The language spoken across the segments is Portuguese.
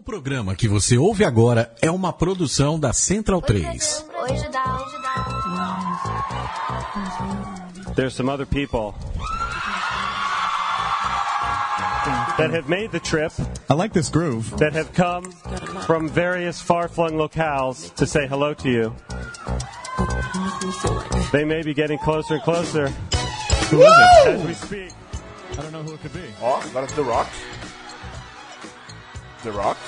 O programa que você ouve agora é uma produção da Central 3. Hoje dá, hoje dá. There's some other people that have made the trip, I like this groove. that have come from various far flung locales to say hello to you. They may be getting closer and closer Who is it? as we speak. I don't know who it could be. Ó, agora The Rock. The Rock.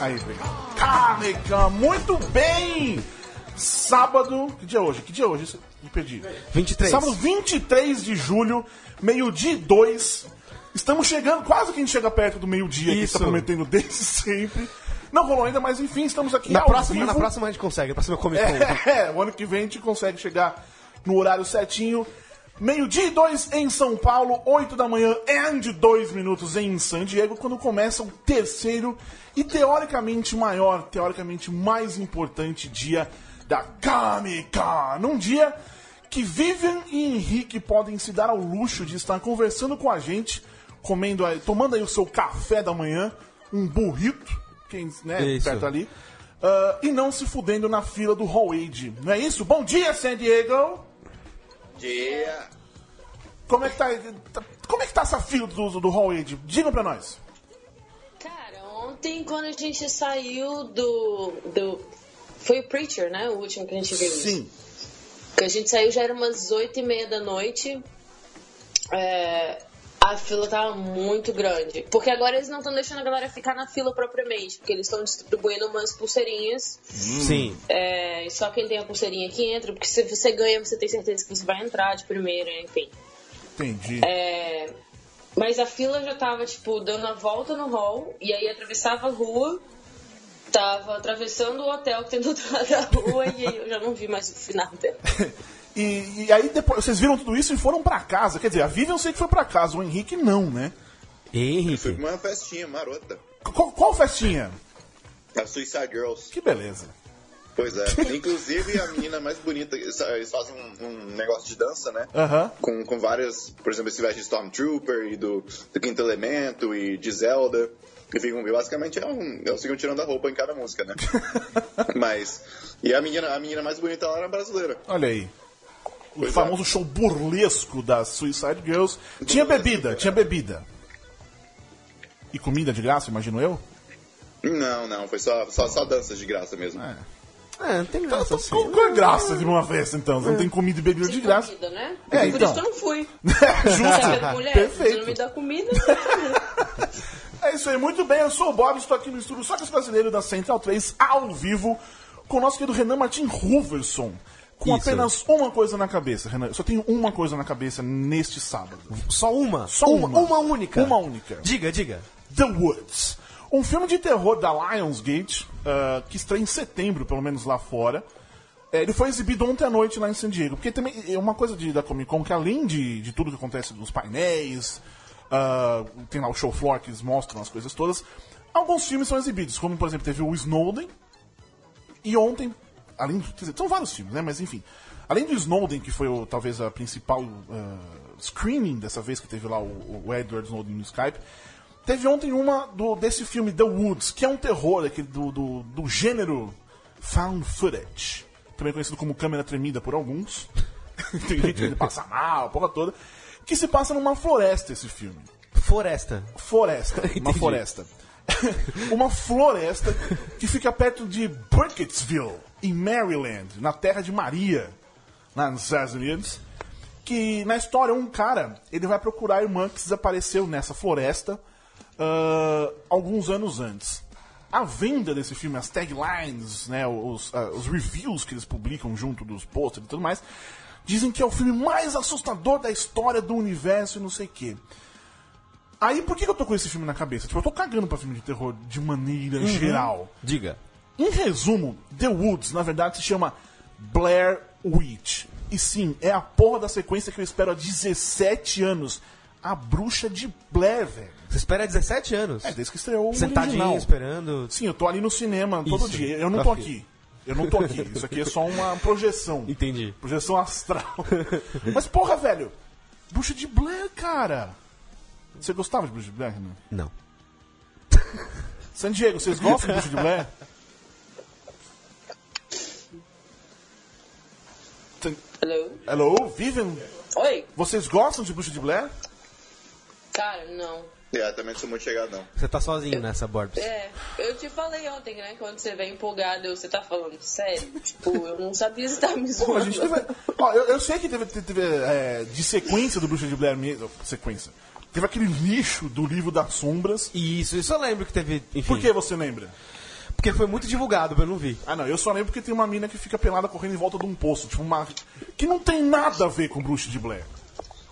Aí, vem. Carrega, muito bem! Sábado. Que dia é hoje? Que dia é hoje? Me perdi. 23. Sábado 23 de julho, meio-dia e dois. Estamos chegando, quase que a gente chega perto do meio-dia que está prometendo desde sempre. Não rolou ainda, mas enfim, estamos aqui Na próxima, vivo. na próxima a gente consegue, na próxima Comic Con. É, o ano que vem a gente consegue chegar no horário certinho. Meio-dia e dois em São Paulo, 8 da manhã and dois minutos em San Diego, quando começa o terceiro e teoricamente maior, teoricamente mais importante dia da Con. Num dia que Vivian e Henrique podem se dar ao luxo de estar conversando com a gente, comendo, tomando aí o seu café da manhã, um burrito, quem, né, Isso. perto ali, ah, e não se fudendo na fila do Hall Age. Não é isso? Bom dia, San Diego! Dia. Como é que tá, tá- como é que tá essa fila do, do Hall Age? Digam pra nós. Cara, ontem quando a gente saiu do. do foi o Preacher, né? O último que a gente viu. Sim. Que a gente saiu já era umas oito e meia da noite. É, a fila tava muito grande. Porque agora eles não estão deixando a galera ficar na fila propriamente. Porque eles estão distribuindo umas pulseirinhas. Sim. É, e só quem tem a pulseirinha que entra. Porque se você ganha, você tem certeza que você vai entrar de primeira, enfim. Entendi. É, mas a fila já tava, tipo, dando a volta no hall, e aí atravessava a rua, tava atravessando o hotel que tem do outro lado da rua, e aí eu já não vi mais o final dela. E, e aí depois, vocês viram tudo isso e foram pra casa. Quer dizer, a Vivian eu sei que foi pra casa, o Henrique não, né? Henrique? pra uma festinha marota. Qual, qual festinha? A Suicide Girls. Que beleza. Pois é. Inclusive a menina mais bonita, eles fazem um, um negócio de dança, né? Com, com várias, por exemplo, esse veste de Stormtrooper e do, do Quinto Elemento e de Zelda. E ficam, basicamente é um, eles ficam tirando a roupa em cada música, né? Mas. E a menina, a menina mais bonita lá era brasileira. Olha aí. O Pois é. famoso show burlesco das Suicide Girls. Tinha bebida, tinha bebida. E comida de graça, imagino eu? Não, não, foi só, só, só danças de graça mesmo. É. É, não tem graça assim. Qual, qual é a graça de uma festa, então? Você não tem comida e bebida de Sem graça. comida, né? É, Por então. isso que eu não fui. Justo. Mulher, você não Perfeito. me dá comida. É isso aí, muito bem. Eu sou o Bob, estou aqui no estúdio Socas Brasileiro da Central 3, ao vivo, com o nosso querido Renan Martin Ruverson. Com Isso. apenas uma coisa na cabeça, Renan. Eu só tenho uma coisa na cabeça neste sábado. Só uma? Só uma. uma. Uma única. Uma única. Diga, diga. The Woods. Um filme de terror da Lionsgate, ah, que estreia em setembro, pelo menos lá fora. É, ele foi exibido ontem à noite lá em San Diego. Porque também é uma coisa de, da Comic Con que além de, de tudo que acontece dos painéis, ah, tem lá o show floor que eles mostram as coisas todas, alguns filmes são exibidos. Como, por exemplo, teve o Snowden. E ontem, além dizer, são vários filmes, né? Mas enfim. Além do Snowden, que foi o- talvez a principal ah, screening dessa vez que teve lá o, o Edward Snowden no Skype, teve ontem uma do, desse filme The Woods, que é um terror aquele do, do, do gênero found footage, também conhecido como câmera tremida por alguns. Tem gente que passa mal, a porra toda. Que se passa numa floresta esse filme. Floresta. Floresta. Uma floresta. uma floresta que fica perto de Burkittsville, em Maryland, na terra de Maria, lá nos Estados Unidos. Que na história, um cara ele vai procurar a irmã que desapareceu nessa floresta ah, alguns anos antes. A venda desse filme, as taglines, né, os, ah, os reviews que eles publicam junto dos posters e tudo mais, dizem que é o filme mais assustador da história do universo e não sei o quê. Aí, por que eu tô com esse filme na cabeça? Tipo, eu tô cagando pra filme de terror de maneira geral. Diga. Em resumo, The Woods, na verdade, se chama Blair Witch. E sim, é a porra da sequência que eu espero há 17 anos. A Bruxa de Blair, velho. Você espera 17 anos. É, desde que estreou o Sentadinho, original. esperando. Sim, eu tô ali no cinema todo Isso. dia. Eu não tô aqui. Eu não tô aqui. Isso aqui é só uma projeção. Entendi. Projeção astral. Mas porra, velho. Bruxa de Blair, cara. Você gostava de Bruxa de Blair, Renan? Não. San Diego, vocês gostam de Bruxa de Blair? Hello? Hello, Vivian? Oi? Vocês gostam de Bruxa de Blair? Cara, não. É, também não sou muito chegado, não. Você tá sozinho nessa, Borbs. É, eu te falei ontem, né? Quando você vem empolgado, você tá falando sério. Tipo, eu não sabia se tá me Pô, zoando. a gente teve. Ó, eu, eu sei que teve, teve, é, de sequência do Bruxa de Blair mesmo. Sequência. Teve aquele lixo do livro das sombras. Isso, isso eu lembro que teve. Enfim, Por que você lembra? Porque foi muito divulgado, eu não vi. Ah, não, eu só lembro porque tem uma mina que fica pelada correndo em volta de um poço. Tipo, uma. Que não tem nada a ver com Bruxa de Blair.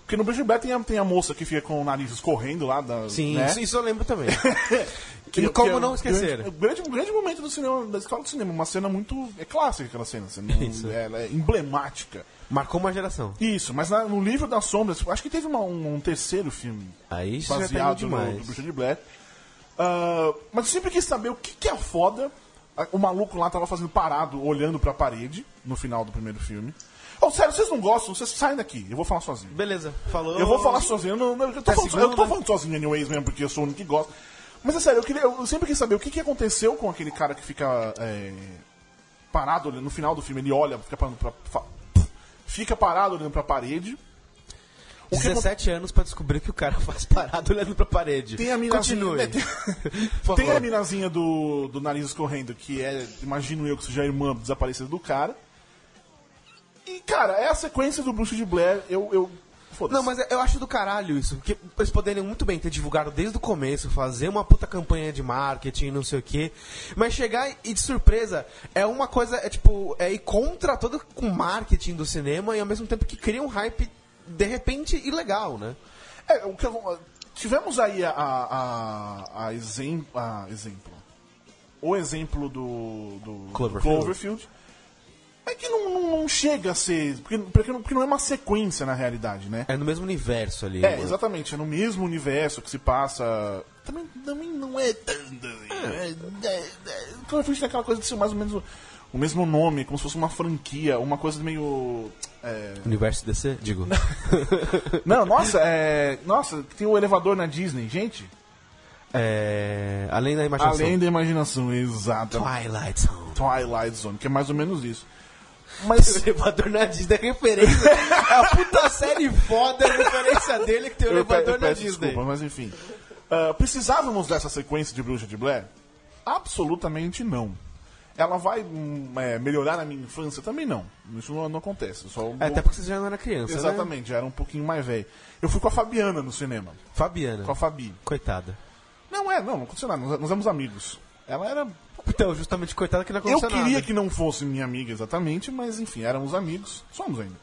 Porque no Bruxa de Blair tem a, tem a moça que fica com o nariz escorrendo lá. Da, Sim, né? isso, isso eu lembro também. Que- E como que é não esquecer? Grande, um grande, um grande momento do cinema, da escola de cinema. Uma cena muito. É clássica aquela cena. cena Isso. Ela é emblemática. Marcou uma geração. Isso, mas na- no livro das sombras, acho que teve uma- um, um terceiro filme Aí já tá baseado no, demais. no Bruxa de Blair. Ah, mas eu sempre quis saber o que, que é foda. O maluco lá tava fazendo parado, olhando pra parede, no final do primeiro filme. Oh, sério, vocês não gostam? Vocês saem daqui, eu vou falar sozinho. Beleza, falou. Eu vou falar sozinho, eu, não, eu, tô Tá falando, seguro, eu tô né? falando sozinho anyways mesmo, porque eu sou o único que gosta. Mas é sério, eu, queria, eu sempre quis saber o que, que aconteceu com aquele cara que fica é, parado no final do filme, ele olha, fica parado pra, fica parado olhando pra parede. O que 17 anos pra descobrir que o cara faz parado olhando pra parede. Tem a minazinha, Continue. né, tem, tem a minazinha do, do nariz escorrendo, que é, imagino eu que seja a irmã desaparecida do cara. E, cara, é a sequência do Bruxo de Blair, eu. eu. Não, mas eu acho do caralho isso. Porque eles poderiam muito bem ter divulgado desde o começo, fazer uma puta campanha de marketing, não sei o quê. Mas chegar e de surpresa é uma coisa, é tipo, é ir contra todo o marketing do cinema e ao mesmo tempo que cria um hype de repente ilegal, né? É, o que eu- tivemos aí a, a, a, a exem- a exemplo. O exemplo do, do Cloverfield. Cloverfield. É que não, não, não chega a ser. Porque, porque, não, porque não é uma sequência na realidade, né? É no mesmo universo ali. É, né? exatamente, é no mesmo universo que se passa. Também, também não é tanto. assim, É, é, é, Cloverfield tem aquela coisa de ser mais ou menos o, o mesmo nome, como se fosse uma franquia, uma coisa meio. é, Universo DC? Digo. Não, nossa, é. Nossa, tem o elevador na Disney, gente. É, além da imaginação. Além da imaginação, exato. Twilight Zone. Twilight Zone, que é mais ou menos isso. O Mas. elevador na Disney é referência. é a puta série foda, a referência dele que tem o eu pe- elevador eu na Disney. desculpa, mas enfim. Ah, precisávamos dessa sequência de Bruxa de Blair? Absolutamente não. Ela vai hum, é, melhorar a minha infância? Também não. Isso não, não acontece. Só É, até porque você já não era criança, né? Exatamente, já era um pouquinho mais velho. Eu fui com a Fabiana no cinema. Fabiana. Com a Fabi. Coitada. Não é, não, não aconteceu nada. Nós, nós éramos amigos. Ela era Então, justamente coitada que não Eu aconteceu queria nada. que não fosse minha amiga exatamente, mas enfim, éramos amigos. Somos ainda.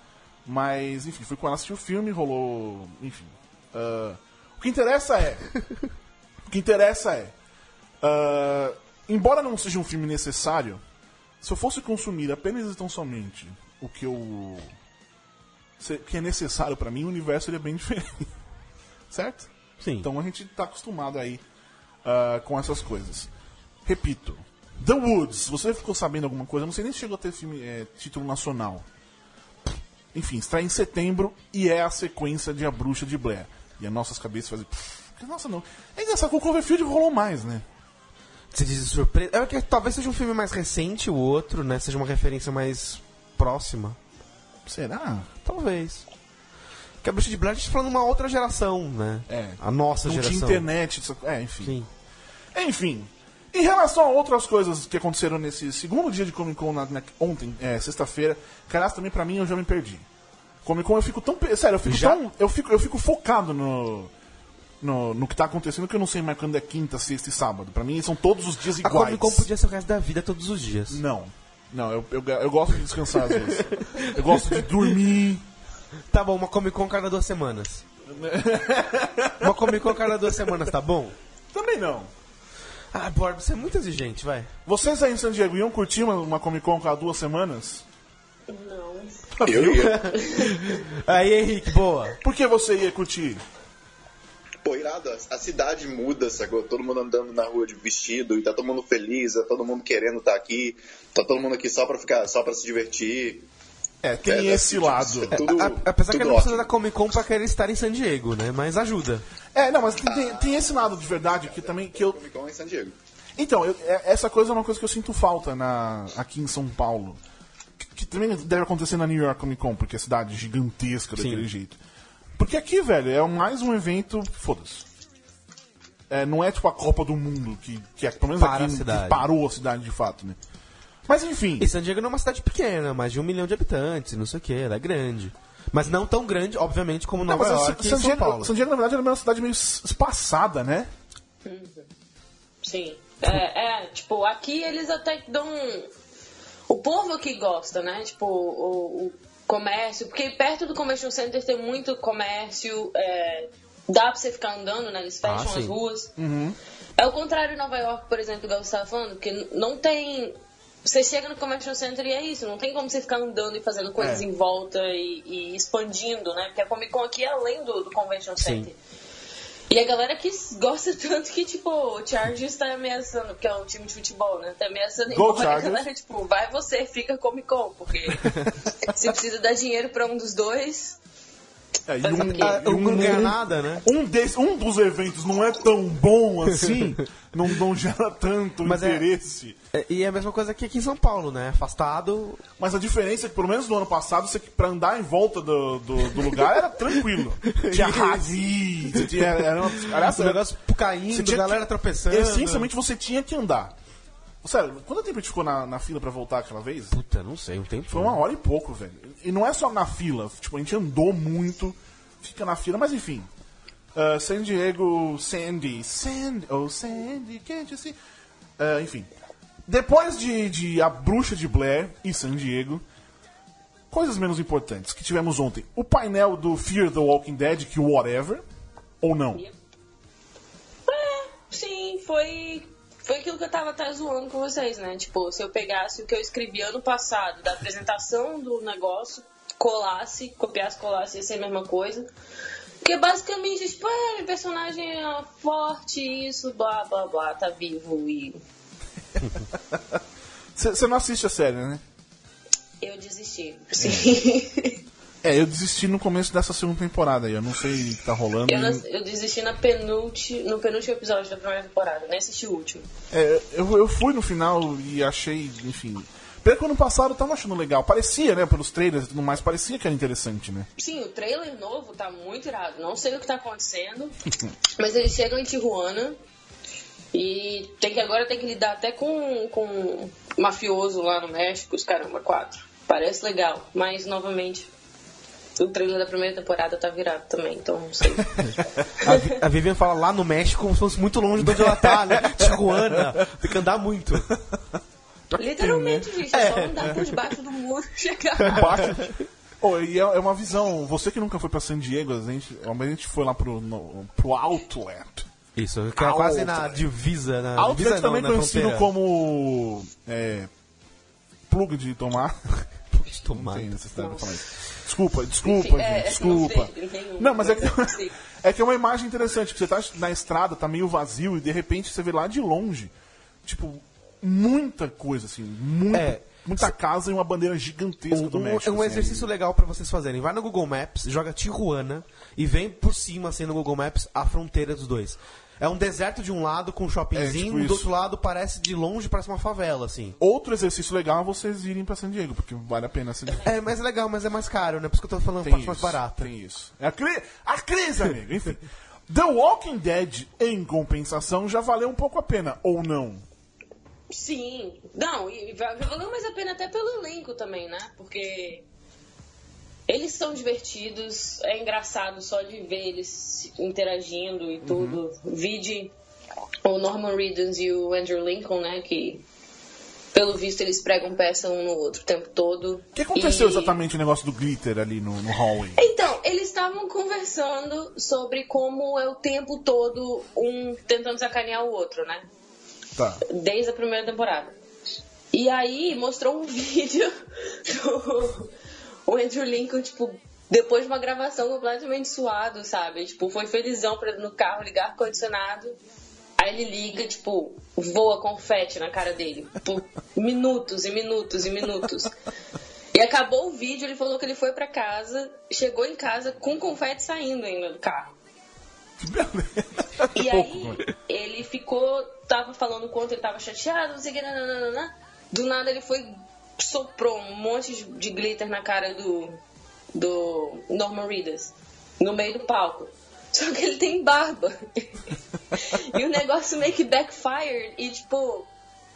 Mas, enfim, fui com ela assistir o filme, rolou. Enfim. ah, o que interessa é. o que interessa é. ah, embora não seja um filme necessário, se eu fosse consumir apenas e tão somente o que eu. se- que é necessário pra mim, o universo seria bem diferente. certo? Sim. Então a gente tá acostumado aí ah, com essas coisas. Repito, The Woods, você ficou sabendo alguma coisa? Eu não sei nem se chegou a ter filme, é, título nacional. Enfim, estreia em setembro e é a sequência de A Bruxa de Blair. E as nossas cabeças fazem. "Pff, Nossa, não. É engraçado que o Cloverfield rolou mais, né? Você diz surpresa. É que talvez seja um filme mais recente, o outro, né? Seja uma referência mais próxima. Será? Talvez. Que a Bruxa de Blair a gente tá falando de uma outra geração, né? É. A nossa Não tinha geração. internet. isso- É, enfim. Sim. Enfim, em relação a outras coisas que aconteceram nesse segundo dia de Comic Con na- na- ontem, é, sexta-feira, caraca, também pra mim eu já me perdi. Comic Con eu fico tão. Sério, eu fico Já? tão. Eu fico, eu fico focado no, no. no que tá acontecendo que eu não sei mais quando é quinta, sexta e sábado. Pra mim são todos os dias A iguais. Comic Con podia ser o resto da vida todos os dias. Não. Não, eu, eu, eu gosto de descansar às vezes. Eu gosto de dormir. Tá bom, uma Comic Con cada duas semanas. uma Comic Con cada duas semanas, tá bom? Também não. Ah, Borb, você é muito exigente, vai. Vocês aí em San Diego iam curtir uma, uma Comic Con cada duas semanas? Não. Eu ia. Aí, Henrique, boa. Por que você ia curtir? Pô, irado, a- cidade muda, sacou? Todo mundo andando na rua de vestido e tá todo mundo feliz, tá todo mundo querendo estar aqui, tá todo mundo aqui só pra ficar, só pra se divertir. É, tem É, esse tipo, lado. é tudo- A- apesar que tudo não precisa da Comic Con pra querer estar em San Diego, né? Mas ajuda. É, não, mas tem, tem- tem esse lado de verdade que também que eu Comic Con em San Diego. Então, eu- é- essa coisa é uma coisa que eu sinto falta na, aqui em São Paulo. Que, que também deve acontecer na New York Comic Con, porque é cidade gigantesca daquele jeito. Porque aqui, velho, é mais um evento. Foda-se. É, não é tipo a Copa do Mundo, que, que é pelo menos Para aqui a que parou a cidade de fato, né? Mas enfim. E San Diego não é uma cidade pequena, mais de um milhão de habitantes, não sei o que, ela é grande. Mas não tão grande, obviamente, como Não, Nova mas York San, e São Diego, Paulo. San Diego, na verdade, era uma cidade meio es- espaçada, né? Sim. É, é, tipo, aqui eles até dão. O povo que gosta, né? Tipo, o, o comércio. Porque perto do Convention Center tem muito comércio. é, dá pra você ficar andando, né? Eles fecham Ah, as ruas. É o contrário em Nova York, por exemplo, igual você estava falando, porque não tem. Você chega no Convention Center e é isso, não tem como você ficar andando e fazendo coisas É. em volta e, e expandindo, né? Porque a Comic Con aqui é além do, do Convention Center. E a galera que gosta tanto que, tipo, o Chargers tá ameaçando, porque é um time de futebol, né? Tá ameaçando Go embora. A galera, tipo, vai você, fica Comic Con, porque se precisa dar dinheiro pra um dos dois. É, e um, e um- não ganha um- nada, né? um, desse, um dos eventos não é tão bom assim, não, não gera tanto Mas é- interesse. É, E é a mesma coisa que aqui em São Paulo, né? Afastado. Mas a diferença é que, pelo menos no ano passado, você, pra andar em volta do, do, do lugar era tranquilo. Tinha ravi, tinha. Era, uma- aliás, O negócio caindo, tinha galera que- tropeçando. Essencialmente você tinha que andar. Sério, quanto tempo a gente ficou na, na fila pra voltar aquela vez? Puta, não sei, um tempo. Foi uma hora e pouco, velho. E não é só na fila, tipo, a gente andou muito, fica na fila, mas enfim. Uh, San Diego, Sandy, Sandy, oh Sandy, can't you see? Uh, enfim. Depois de, de A Bruxa de Blair e San Diego, coisas menos importantes que tivemos ontem. O painel do Fear the Walking Dead, que o Whatever, ou não? É, sim, foi. Foi aquilo que eu tava até zoando com vocês, né? Tipo, se eu pegasse o que eu escrevi ano passado, da apresentação do negócio, colasse, copiasse, colasse, ia ser a mesma coisa. Porque basicamente, tipo, é, personagem é forte, isso, blá blá blá, tá vivo e. Você não assiste a série, né? Eu desisti. Sim. É, eu desisti no começo dessa segunda temporada aí, eu não sei o que tá rolando. eu, não- eu desisti na penúltimo, no penúltimo episódio da primeira temporada, nem assisti o último. É, eu, eu fui no final e achei, enfim. Pelo que ano passado eu tava achando legal. Parecia, né, pelos trailers e tudo mais, parecia que era interessante, né? Sim, o trailer novo tá muito irado. Não sei o que tá acontecendo, mas eles chegam em Tijuana e tem que agora tem que lidar até com, com mafioso lá no México, os caramba, quatro. Parece legal, mas novamente o trailer da primeira temporada tá virado também, então não sei. A, a Vivian fala lá no México como se fosse muito longe de onde ela tá, né? Tijuana. Tem que andar muito. Literalmente, gente, é só andar por debaixo do muro e chegar. Oh, e é, é uma visão. Você que nunca foi pra San Diego, a gente, a gente foi lá pro, no, pro Outlet. Isso, que é quase na Outlet. divisa, na Outlet divisa não, também na conhecido fronteira. como. É, plug de tomar. De tomate. Tem necessidade de falar isso. Desculpa, desculpa, Enfim, gente, é, desculpa. não sei, Não, mas é que, é que é uma imagem interessante, que você tá na estrada, tá meio vazio, e de repente você vê lá de longe, tipo, muita coisa, assim, muita, É. muita casa e uma bandeira gigantesca do Um, México. um assim, exercício legal pra vocês fazerem. Vai no Google Maps, joga Tijuana e vem por cima, assim, no Google Maps, a fronteira dos dois. É um deserto de um lado com um shoppingzinho, É, tipo do isso. outro lado parece de longe, parece uma favela, assim. Outro exercício legal é vocês irem pra San Diego, porque vale a pena. Assim, É, mas é legal, mas é mais caro, né? Por isso que eu tô falando tem parte mais barata. Tem isso. É a, cri a crise, amigo. Enfim. The Walking Dead, em compensação, já valeu um pouco a pena, ou não? Sim. Não, e va- valeu mais a pena até pelo elenco também, né? Porque eles são divertidos, é engraçado só de ver eles interagindo e tudo. Vide o Norman Reedus e o Andrew Lincoln, né? Que pelo visto eles pregam peça um no outro o tempo todo. O que aconteceu E- exatamente o negócio do glitter ali no, no hallway? Então, eles estavam conversando sobre como é o tempo todo um tentando sacanear o outro, né? Tá. desde a primeira temporada. E aí mostrou um vídeo do o Andrew Lincoln, tipo, depois de uma gravação completamente suado, sabe? Tipo, foi felizão pra, no carro ligar ar-condicionado. Aí ele liga, tipo, voa confete na cara dele. Por minutos e minutos e minutos. E acabou o vídeo, ele falou que ele foi pra casa, chegou em casa com confete saindo ainda do carro. E aí, ele ficou, tava falando quanto ele tava chateado, não sei o que, nananana. Do nada ele foi, soprou um monte de- glitter na cara do, do Norman Reedus, no meio do palco. Só que ele tem barba. e o negócio meio que backfired. E, tipo,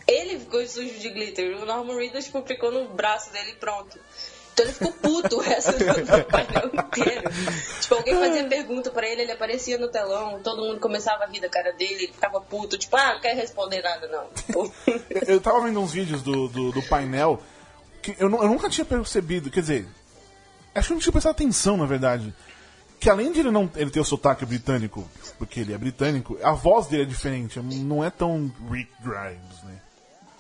ele ficou sujo de glitter. O Norman Reedus, tipo, ficou no braço dele pronto. Então ele ficou puto o resto do, do painel inteiro. Tipo, alguém fazia pergunta pra ele, ele aparecia no telão, todo mundo começava a rir da cara dele, ele ficava puto, tipo, ah, não quer responder nada, não. Tipo, Eu- tava vendo uns vídeos do, do, do painel que eu, eu nunca tinha percebido, quer dizer, acho que eu não tinha prestado atenção, na verdade. Que além de ele não ele ter o sotaque britânico, porque ele é britânico, a voz dele é diferente, não é tão Rick Grimes, né?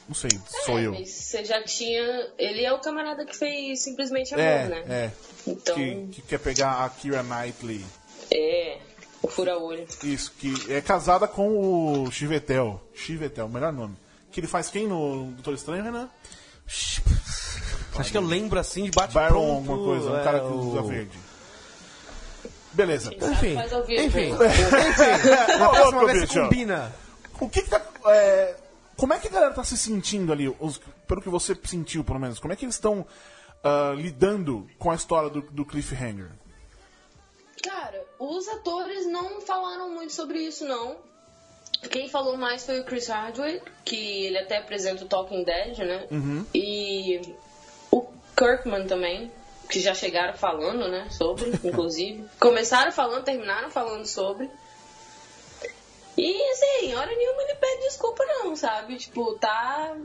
Não sei, sou é, eu. você já tinha. Ele é o camarada que fez simplesmente amor, É, né? é. Então, Que, que quer pegar a Kira Knightley. É. O fura-olho. Isso, que é casada com o Chivetel. Chivetel, melhor nome. Que ele faz quem no Doutor Estranho, Renan? Acho que eu lembro assim de bate Byron pronto. alguma coisa, um é, cara que o- usa verde. Beleza. Enfim, enfim. Próxima vez bicho, você combina. O que, que tá. é, como é que a galera tá se sentindo ali? os- pelo que você sentiu, pelo menos. Como é que eles estão ah, lidando com a história do, do Cliffhanger? Cara, os atores não falaram muito sobre isso, não. Quem falou mais foi o Chris Hardwick, que ele até apresenta o Talking Dead, né? E o Kirkman também, que já chegaram falando, né? Sobre, inclusive. Começaram falando, terminaram falando sobre. E assim, hora nenhuma ele pede desculpa, não, sabe? Tipo, tá.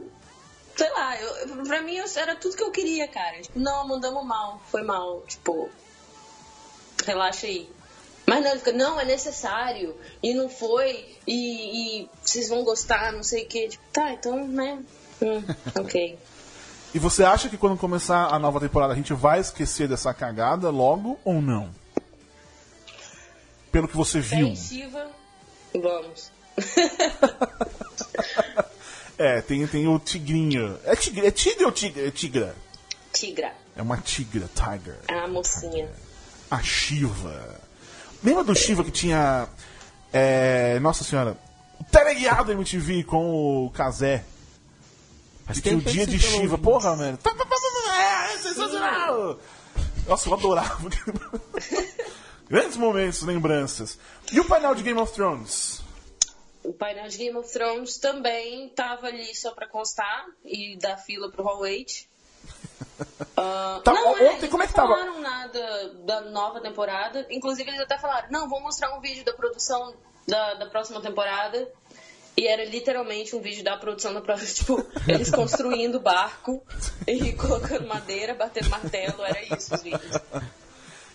Sei lá, eu, pra mim era tudo que eu queria, cara. Tipo, não, mandamos mal, foi mal. Tipo, relaxa aí. Mas não, ele fica, não, é necessário. E não foi. E, e vocês vão gostar, não sei o que. Tipo, tá, então, né? Hum, ok. E você acha que quando começar a nova temporada a gente vai esquecer dessa cagada logo ou não? Pelo que você viu. Fé Shiva, vamos. É, tem, tem o tigrinho. É tigre, é tigre ou tigre? É tigra? Tigra, É uma tigra, tiger. é a mocinha. A Shiva. Lembra do Shiva que tinha. é, nossa senhora. O teleguiado MTV com o Kazé. Que tinha o tempo dia de Shiva. Porra, mano. É, sensacional! Nossa, eu adorava. Grandes momentos, lembranças. E o painel de Game of Thrones? O painel de Game of Thrones também tava ali só pra constar e dar fila pro Hall 8. Ah, Tá, não, ontem, é, eles como é não que tava? falaram nada da nova temporada. Inclusive, eles até falaram: não, vou mostrar um vídeo da produção da, da próxima temporada. E era literalmente um vídeo da produção da próxima. Tipo, eles construindo barco e colocando madeira, batendo martelo. Era isso os vídeos.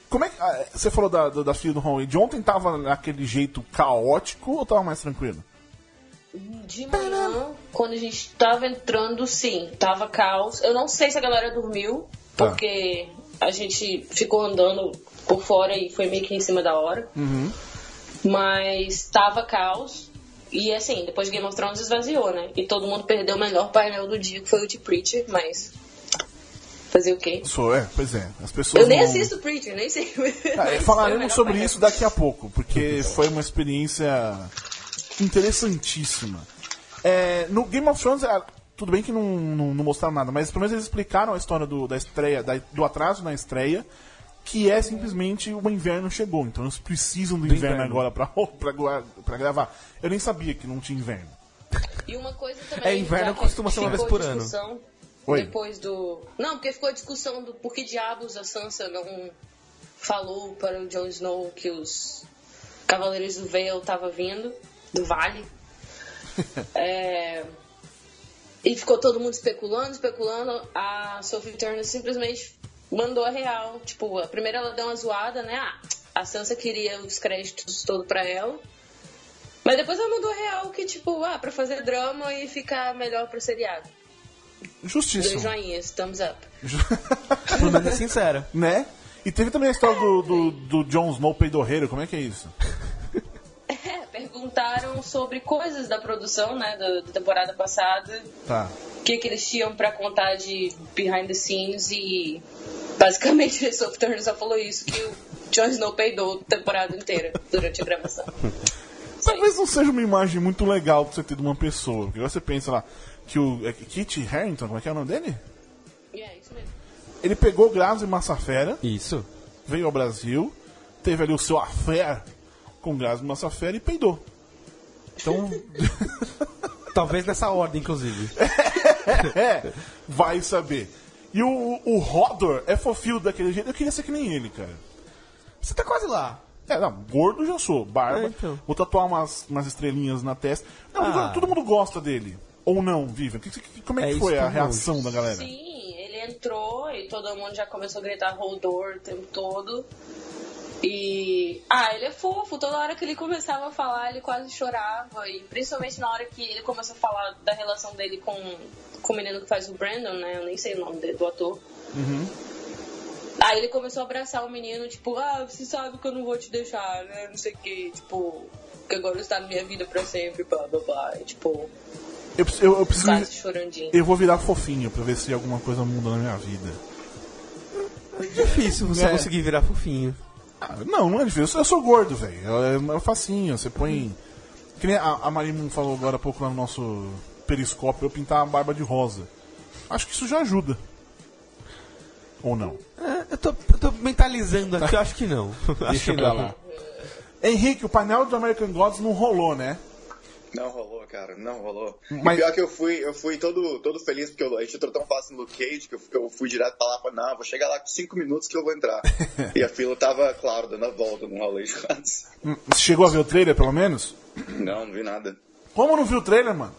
Como é que. ah, Você falou da, da, da filha do Ron De ontem tava naquele jeito caótico ou tava mais tranquilo? De manhã, quando a gente tava entrando, sim, tava caos. Eu não sei se a galera dormiu, Tá. porque a gente ficou andando por fora e foi meio que em cima da hora. Mas tava caos. E assim, depois de Game of Thrones esvaziou, né? E todo mundo perdeu o melhor painel do dia, que foi o de Preacher, mas. Fazer o quê? Sou, é, pois é. As pessoas. Eu nem não- assisto Preacher, nem sei. Ah, falaremos sobre painel. isso daqui a pouco, porque foi uma experiência interessantíssima. É, no Game of Thrones, é, tudo bem que não, não, não mostraram nada, mas pelo menos eles explicaram a história do, da estreia, da- do atraso na estreia, que é simplesmente o inverno chegou, então eles precisam do, inverno, inverno. agora pra, pra, pra gravar. Eu nem sabia que não tinha inverno. E uma coisa também. É, inverno costuma ser uma vez por discussão Oi. Depois do. Não, porque ficou a discussão do por que diabos a Sansa não falou para o Jon Snow que os Cavaleiros do Vale estavam vindo, do Vale. É, E ficou todo mundo especulando, especulando. A Sophie Turner simplesmente mandou a real. Tipo, a primeira ela deu uma zoada, né? Ah, a Sansa queria os créditos todo pra ela. Mas depois ela mandou a real que, tipo, ah, pra fazer drama e ficar melhor pro seriado. Dois Justíssimo. joinhas, thumbs up. Pelo menos é sincero. né? E teve também a história do, do, do Jon Snow peidorreiro, como é que é isso? Perguntaram sobre coisas da produção, né, da, da temporada passada. Tá. O que, que eles tinham pra contar de behind the scenes e basicamente a Sophie Turner só falou isso, que o Jon Snow peidou a temporada inteira durante a gravação. Talvez não seja uma imagem muito legal pra você ter de uma pessoa. Porque você pensa lá que o é, Kit Harington, como é que é o nome dele? É isso mesmo. Ele pegou Grazi Massafera, Isso. veio ao Brasil, teve ali o seu affair com Grazi Massafera e peidou. Então, Talvez nessa ordem, inclusive. é, vai saber. E o, o Hodor é fofinho daquele jeito, eu queria ser que nem ele, cara. Você tá quase lá. É, não, gordo já sou, barba. É, então. Vou tatuar umas, umas estrelinhas na testa. Não, Ah. todo mundo gosta dele. Ou não, Vivian? Que- que- como é que É foi isso a que reação da galera? Sim, ele entrou e todo mundo já começou a gritar Holdor o tempo todo. E. Ah, ele é fofo. Toda hora que ele começava a falar, ele quase chorava. E principalmente na hora que ele começou a falar da relação dele com, com o menino que faz o Brandon, né? Eu nem sei o nome dele, do ator. Aí ele começou a abraçar o menino, tipo, ah, você sabe que eu não vou te deixar, né? Não sei o que, tipo, que agora você tá na minha vida pra sempre, blá blá blá. E, tipo, Eu, preciso- eu, eu quase preciso. chorandinho. Eu vou virar fofinho pra ver se alguma coisa muda na minha vida. Difícil você É. conseguir virar fofinho. Ah, não, não é difícil. Eu sou, gordo, velho. É, é facinho. Você põe. Que nem a, a Marimun falou agora há pouco lá no nosso periscópio, eu pintar a barba de rosa. Acho que isso já ajuda. Ou não? É, eu, tô, eu tô mentalizando aqui, eu acho que não. acho Deixa que pra não. lá. Henrique, o painel do American Gods não rolou, né? Não rolou, cara, não rolou. Mas- E pior que eu fui, eu fui todo, todo feliz, porque eu, a gente entrou tão fácil no Luke Cage que eu, que eu fui direto pra lá e falei, não, vou chegar lá com 5 minutos que eu vou entrar. e a fila tava, claro, dando a volta no rolê antes. Hum, Você chegou a ver o trailer, pelo menos? Não, não vi nada. Como não viu o trailer, mano?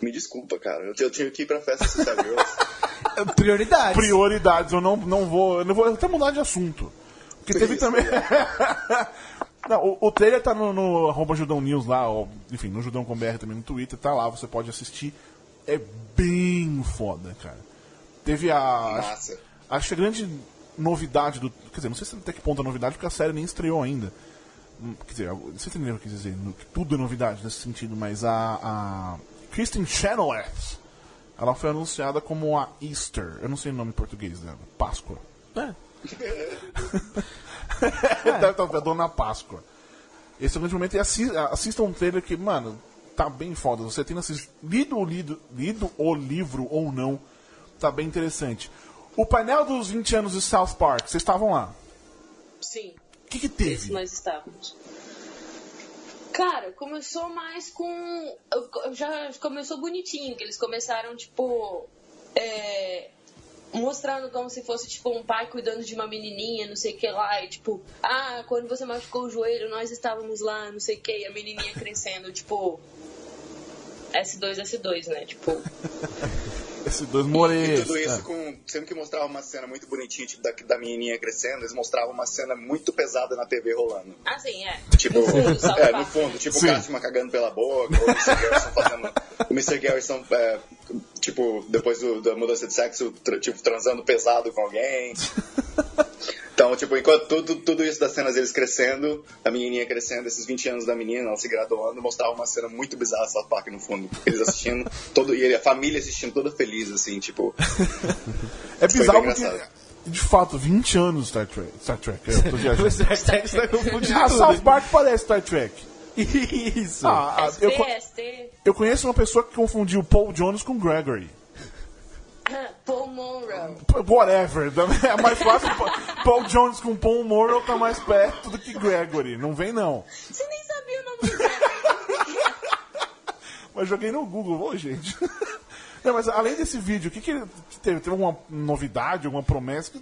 Me desculpa, cara. Eu, eu tinha que ir pra festa Sister Girls. Prioridades. Prioridades, eu não, não vou. Eu não vou até mudar de assunto. Porque teve Isso, também. Não, o, o trailer tá no, no arroba Judão News lá, ó, enfim, no Judão com BR também no Twitter, tá lá, você pode assistir. É bem foda, cara. Teve a. Massa. Acho que a grande novidade do. Quer dizer, não sei se até que ponto é novidade, porque a série nem estreou ainda. Hum, Quer dizer, você entendeu o que eu quis dizer? no- que Tudo é novidade nesse sentido, mas a. a Kristen Chenoweth, ela foi anunciada como a Easter. Eu não sei o nome em português dela. Páscoa. É. Estar a Dona Páscoa. Esse é o grande momento. E assi- assista um trailer que, mano, tá bem foda. Você tendo assistido, lido, o lido, lido o livro ou não, tá bem interessante. O painel dos 20 anos de South Park, vocês estavam lá. Sim. O que, que Esse teve? nós estávamos. Cara, começou mais com. Já começou bonitinho, que eles começaram, tipo. é, mostrando como se fosse, tipo, um pai cuidando de uma menininha, não sei o que lá. E, tipo, ah, quando você machucou o joelho, nós estávamos lá, não sei o que. E a menininha crescendo, tipo. S2, S2, né? Tipo. Esse dois E moreiros. tudo isso com. Sendo que mostrava uma cena muito bonitinha, tipo, da, da menininha crescendo, eles mostravam uma cena muito pesada na TV rolando. Assim, é. Tipo, No fundo, é, no fundo, tipo Sim. o Cartman cagando pela boca, ou o Mr. Garrison fazendo. O Mr. Garrison, é, tipo, depois do- da mudança de sexo, tra- tipo, transando pesado com alguém. Então, tipo, enquanto tudo, tudo isso das cenas deles crescendo, a menininha crescendo, esses 20 anos da menina, ela se graduando, mostrava uma cena muito bizarra de South Park no fundo. Eles assistindo, todo, e a família assistindo toda feliz, assim, tipo. É bizarro porque, de fato, 20 anos de Star Trek. Star Trek, eu tô viajando. Está confundindo Ah, South tudo. Park parece Star Trek. Isso. Ah, ah, eu, co- ST, eu conheço uma pessoa que confundiu Paul Jones com Gregory. Paul Monroe. Whatever. É mais fácil. Paul Jones com Paul Morrow tá mais perto do que Gregory. Não vem, não. Você nem sabia o nome dele. Mas joguei no Google, ô, gente. Não, mas além desse vídeo, o que, que ele teve? Teve alguma novidade, alguma promessa? Que,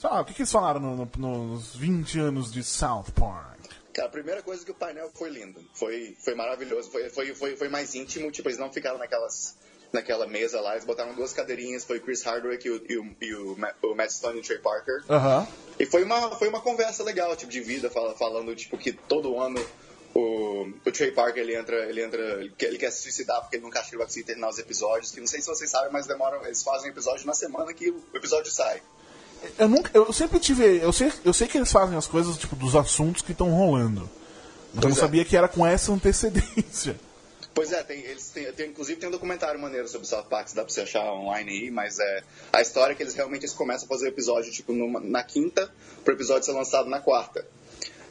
sei lá, o que, que eles falaram no- no- nos 20 anos de South Park? Cara, a primeira coisa que o painel foi lindo. Foi, foi maravilhoso. Foi, foi, foi, foi mais íntimo. Tipo, eles não ficaram naquelas, naquela mesa lá. Eles botaram duas cadeirinhas. Foi o Chris Hardwick e o, e o, e o, Ma- o Matt Stone e o Trey Parker. Aham. E foi uma, foi uma conversa legal, tipo, de vida, fala- falando, tipo, que todo ano o, o Trey Parker, ele entra, ele entra, ele quer se suicidar porque ele nunca acha que ele vai conseguir terminar os episódios, que não sei se vocês sabem, mas demoram, eles fazem episódio na semana que o episódio sai. Eu, nunca, eu sempre tive. Eu sei, eu sei que eles fazem as coisas tipo dos assuntos que estão rolando. Mas eu não é. sabia que era com essa antecedência. Pois é, tem, eles têm, tem- inclusive tem um documentário maneiro sobre South Park, que dá pra você achar online aí, mas é a história é que eles realmente eles começam a fazer o episódio tipo numa- na quinta, pro episódio ser lançado na quarta.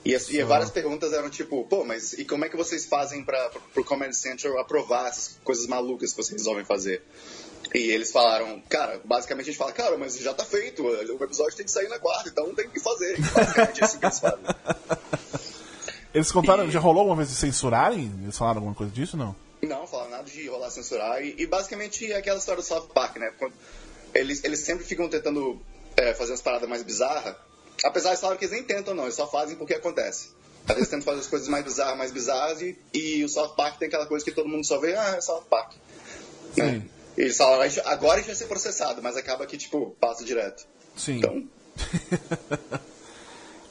E, as- e várias perguntas eram tipo, pô, mas e como é que vocês fazem para pro Comedy Central aprovar essas coisas malucas que vocês resolvem fazer? E eles falaram, cara, basicamente a gente fala, cara, mas já tá feito, o episódio tem que sair na quarta, então tem que fazer. Basicamente é isso que eles fazem. Eles contaram, já rolou alguma vez de censurarem? Eles falaram alguma coisa disso, não? Não, falaram nada de rolar censurar. E, e basicamente é aquela história do South Park, né? Quando eles, eles sempre ficam tentando é, fazer umas paradas mais bizarras. Apesar de falar que eles nem tentam, não. Eles só fazem porque acontece. Às vezes tentam fazer as coisas mais bizarras, mais bizarras. E, e o South Park tem aquela coisa que todo mundo só vê, ah, é South Park. Né? E eles falam, "A gente- agora a gente vai ser processado, mas acaba que, tipo, passa direto. Sim. Então,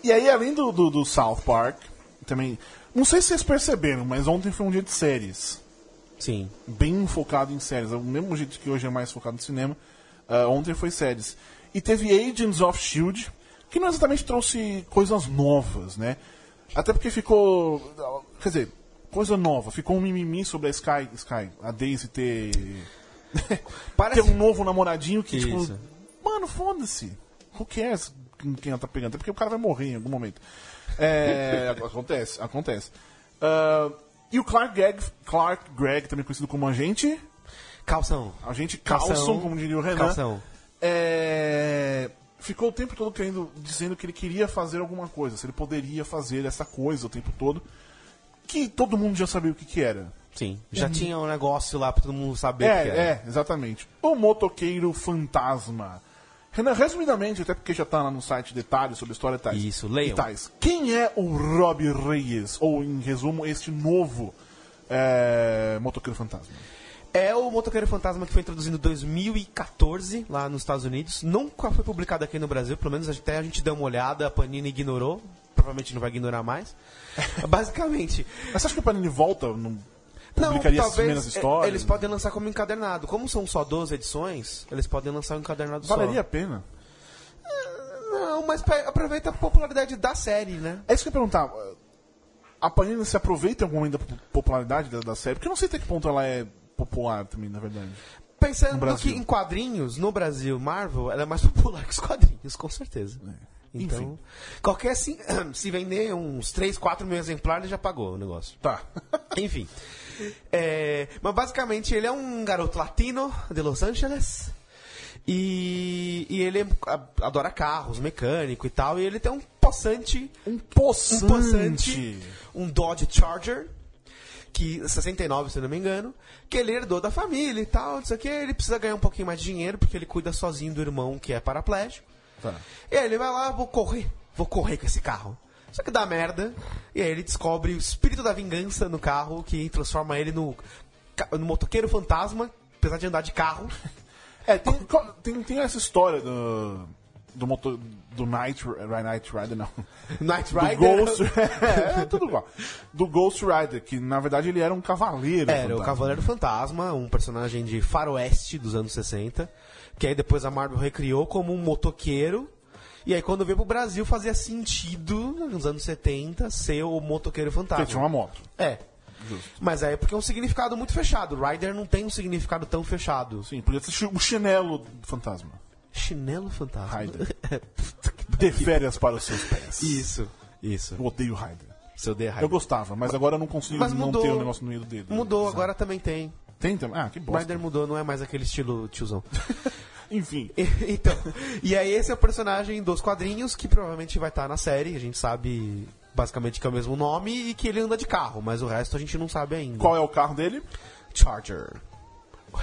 E aí, além do, do, do South Park, também. Não sei se vocês perceberam, mas ontem foi um dia de séries. Sim. Bem focado em séries. Do mesmo jeito que hoje é mais focado no cinema, ah, ontem foi séries. E teve Agents of Shield, que não exatamente trouxe coisas novas, né? Até porque ficou. Quer dizer, coisa nova. Ficou um mimimi sobre a Sky, Sky a Daisy ter. Parece- ter um novo namoradinho que, tipo. Isso. Mano, foda-se. Who cares quem ela tá pegando? Até porque o cara vai morrer em algum momento. É, acontece, acontece. Ah, e o Clark Gregg, Clark Gregg, também conhecido como agente. Calção. Agente Carlson, Calção. como diria o Renan. Calção. É, ficou o tempo todo querendo, dizendo que ele queria fazer alguma coisa, se ele poderia fazer essa coisa o tempo todo, que todo mundo já sabia o que, que era. Sim. Já tinha um negócio lá pra todo mundo saber o que era. É, é, exatamente. O motoqueiro fantasma. Renan, resumidamente, até porque já tá lá no site detalhes sobre a história Tais. Isso, leiam. Tais. Quem é o Rob Reyes? Ou, em resumo, este novo é, motoqueiro fantasma? É o Motoqueiro Fantasma que foi introduzido em 2014 lá nos Estados Unidos. Nunca foi publicado aqui no Brasil, pelo menos até a gente deu uma olhada, a Panini ignorou. Provavelmente não vai ignorar mais. Basicamente, Mas você acha que o Panini volta? Não publicaria essas primeiras é, histórias? eles podem lançar como encadernado. Como são só 12 edições, eles podem lançar um encadernado Valeria a só. pena? Não, mas aproveita a popularidade da série, né? É isso que eu ia perguntar. A Panini se aproveita em algum momento da popularidade da, da série? Porque eu não sei até que ponto ela é popular também, na verdade. Pensando que em quadrinhos, no Brasil, Marvel, ela é mais popular que os quadrinhos, com certeza. Então, É. Enfim. qualquer se, se vender uns 3, 4 mil exemplares, já pagou o negócio. Tá. Enfim. É, mas basicamente ele é um garoto latino de Los Angeles. E, e ele adora carros, mecânico e tal. E ele tem um possante. Um Um poçante. possante. Um Dodge Charger. Que, 69, se não me engano. Que ele herdou da família e tal. Não sei o que. Ele precisa ganhar um pouquinho mais de dinheiro. Porque ele cuida sozinho do irmão que é paraplégico. Tá. E aí ele vai lá, vou correr, vou correr com esse carro. Só que dá merda. E aí ele descobre o espírito da vingança no carro que transforma ele no, no motoqueiro fantasma, apesar de andar de carro. É, tem, tem, tem essa história do. Do motor. Do Night, Ri- Night Rider, não. Night Do Rider. Ghost. é, tudo igual. Do Ghost Rider, que na verdade ele era um cavaleiro. Era o fantasma. Cavaleiro Fantasma, um personagem de faroeste dos anos 60, que aí depois a Marvel recriou como um motoqueiro. E aí quando veio pro Brasil fazia sentido, nos anos 70, ser o motoqueiro fantasma. Porque tinha uma moto. É. Mas aí é porque é um significado muito fechado. Rider não tem um significado tão fechado. Sim, podia ser o chinelo do fantasma. Chinelo fantasma. De férias para os seus pés. Isso, isso. Eu odeio Rider. Seu The Eu gostava, mas agora eu não consigo Mas não mudou. ter o negócio no meio do dedo. Mudou, agora também tem. Tem também? Ah, que bosta. Rider mudou, não é mais aquele estilo tiozão. Enfim. então, e aí esse é o personagem dos quadrinhos que provavelmente vai estar na série. A gente sabe basicamente que é o mesmo nome e que ele anda de carro, mas o resto a gente não sabe ainda. Qual é o carro dele? Charger.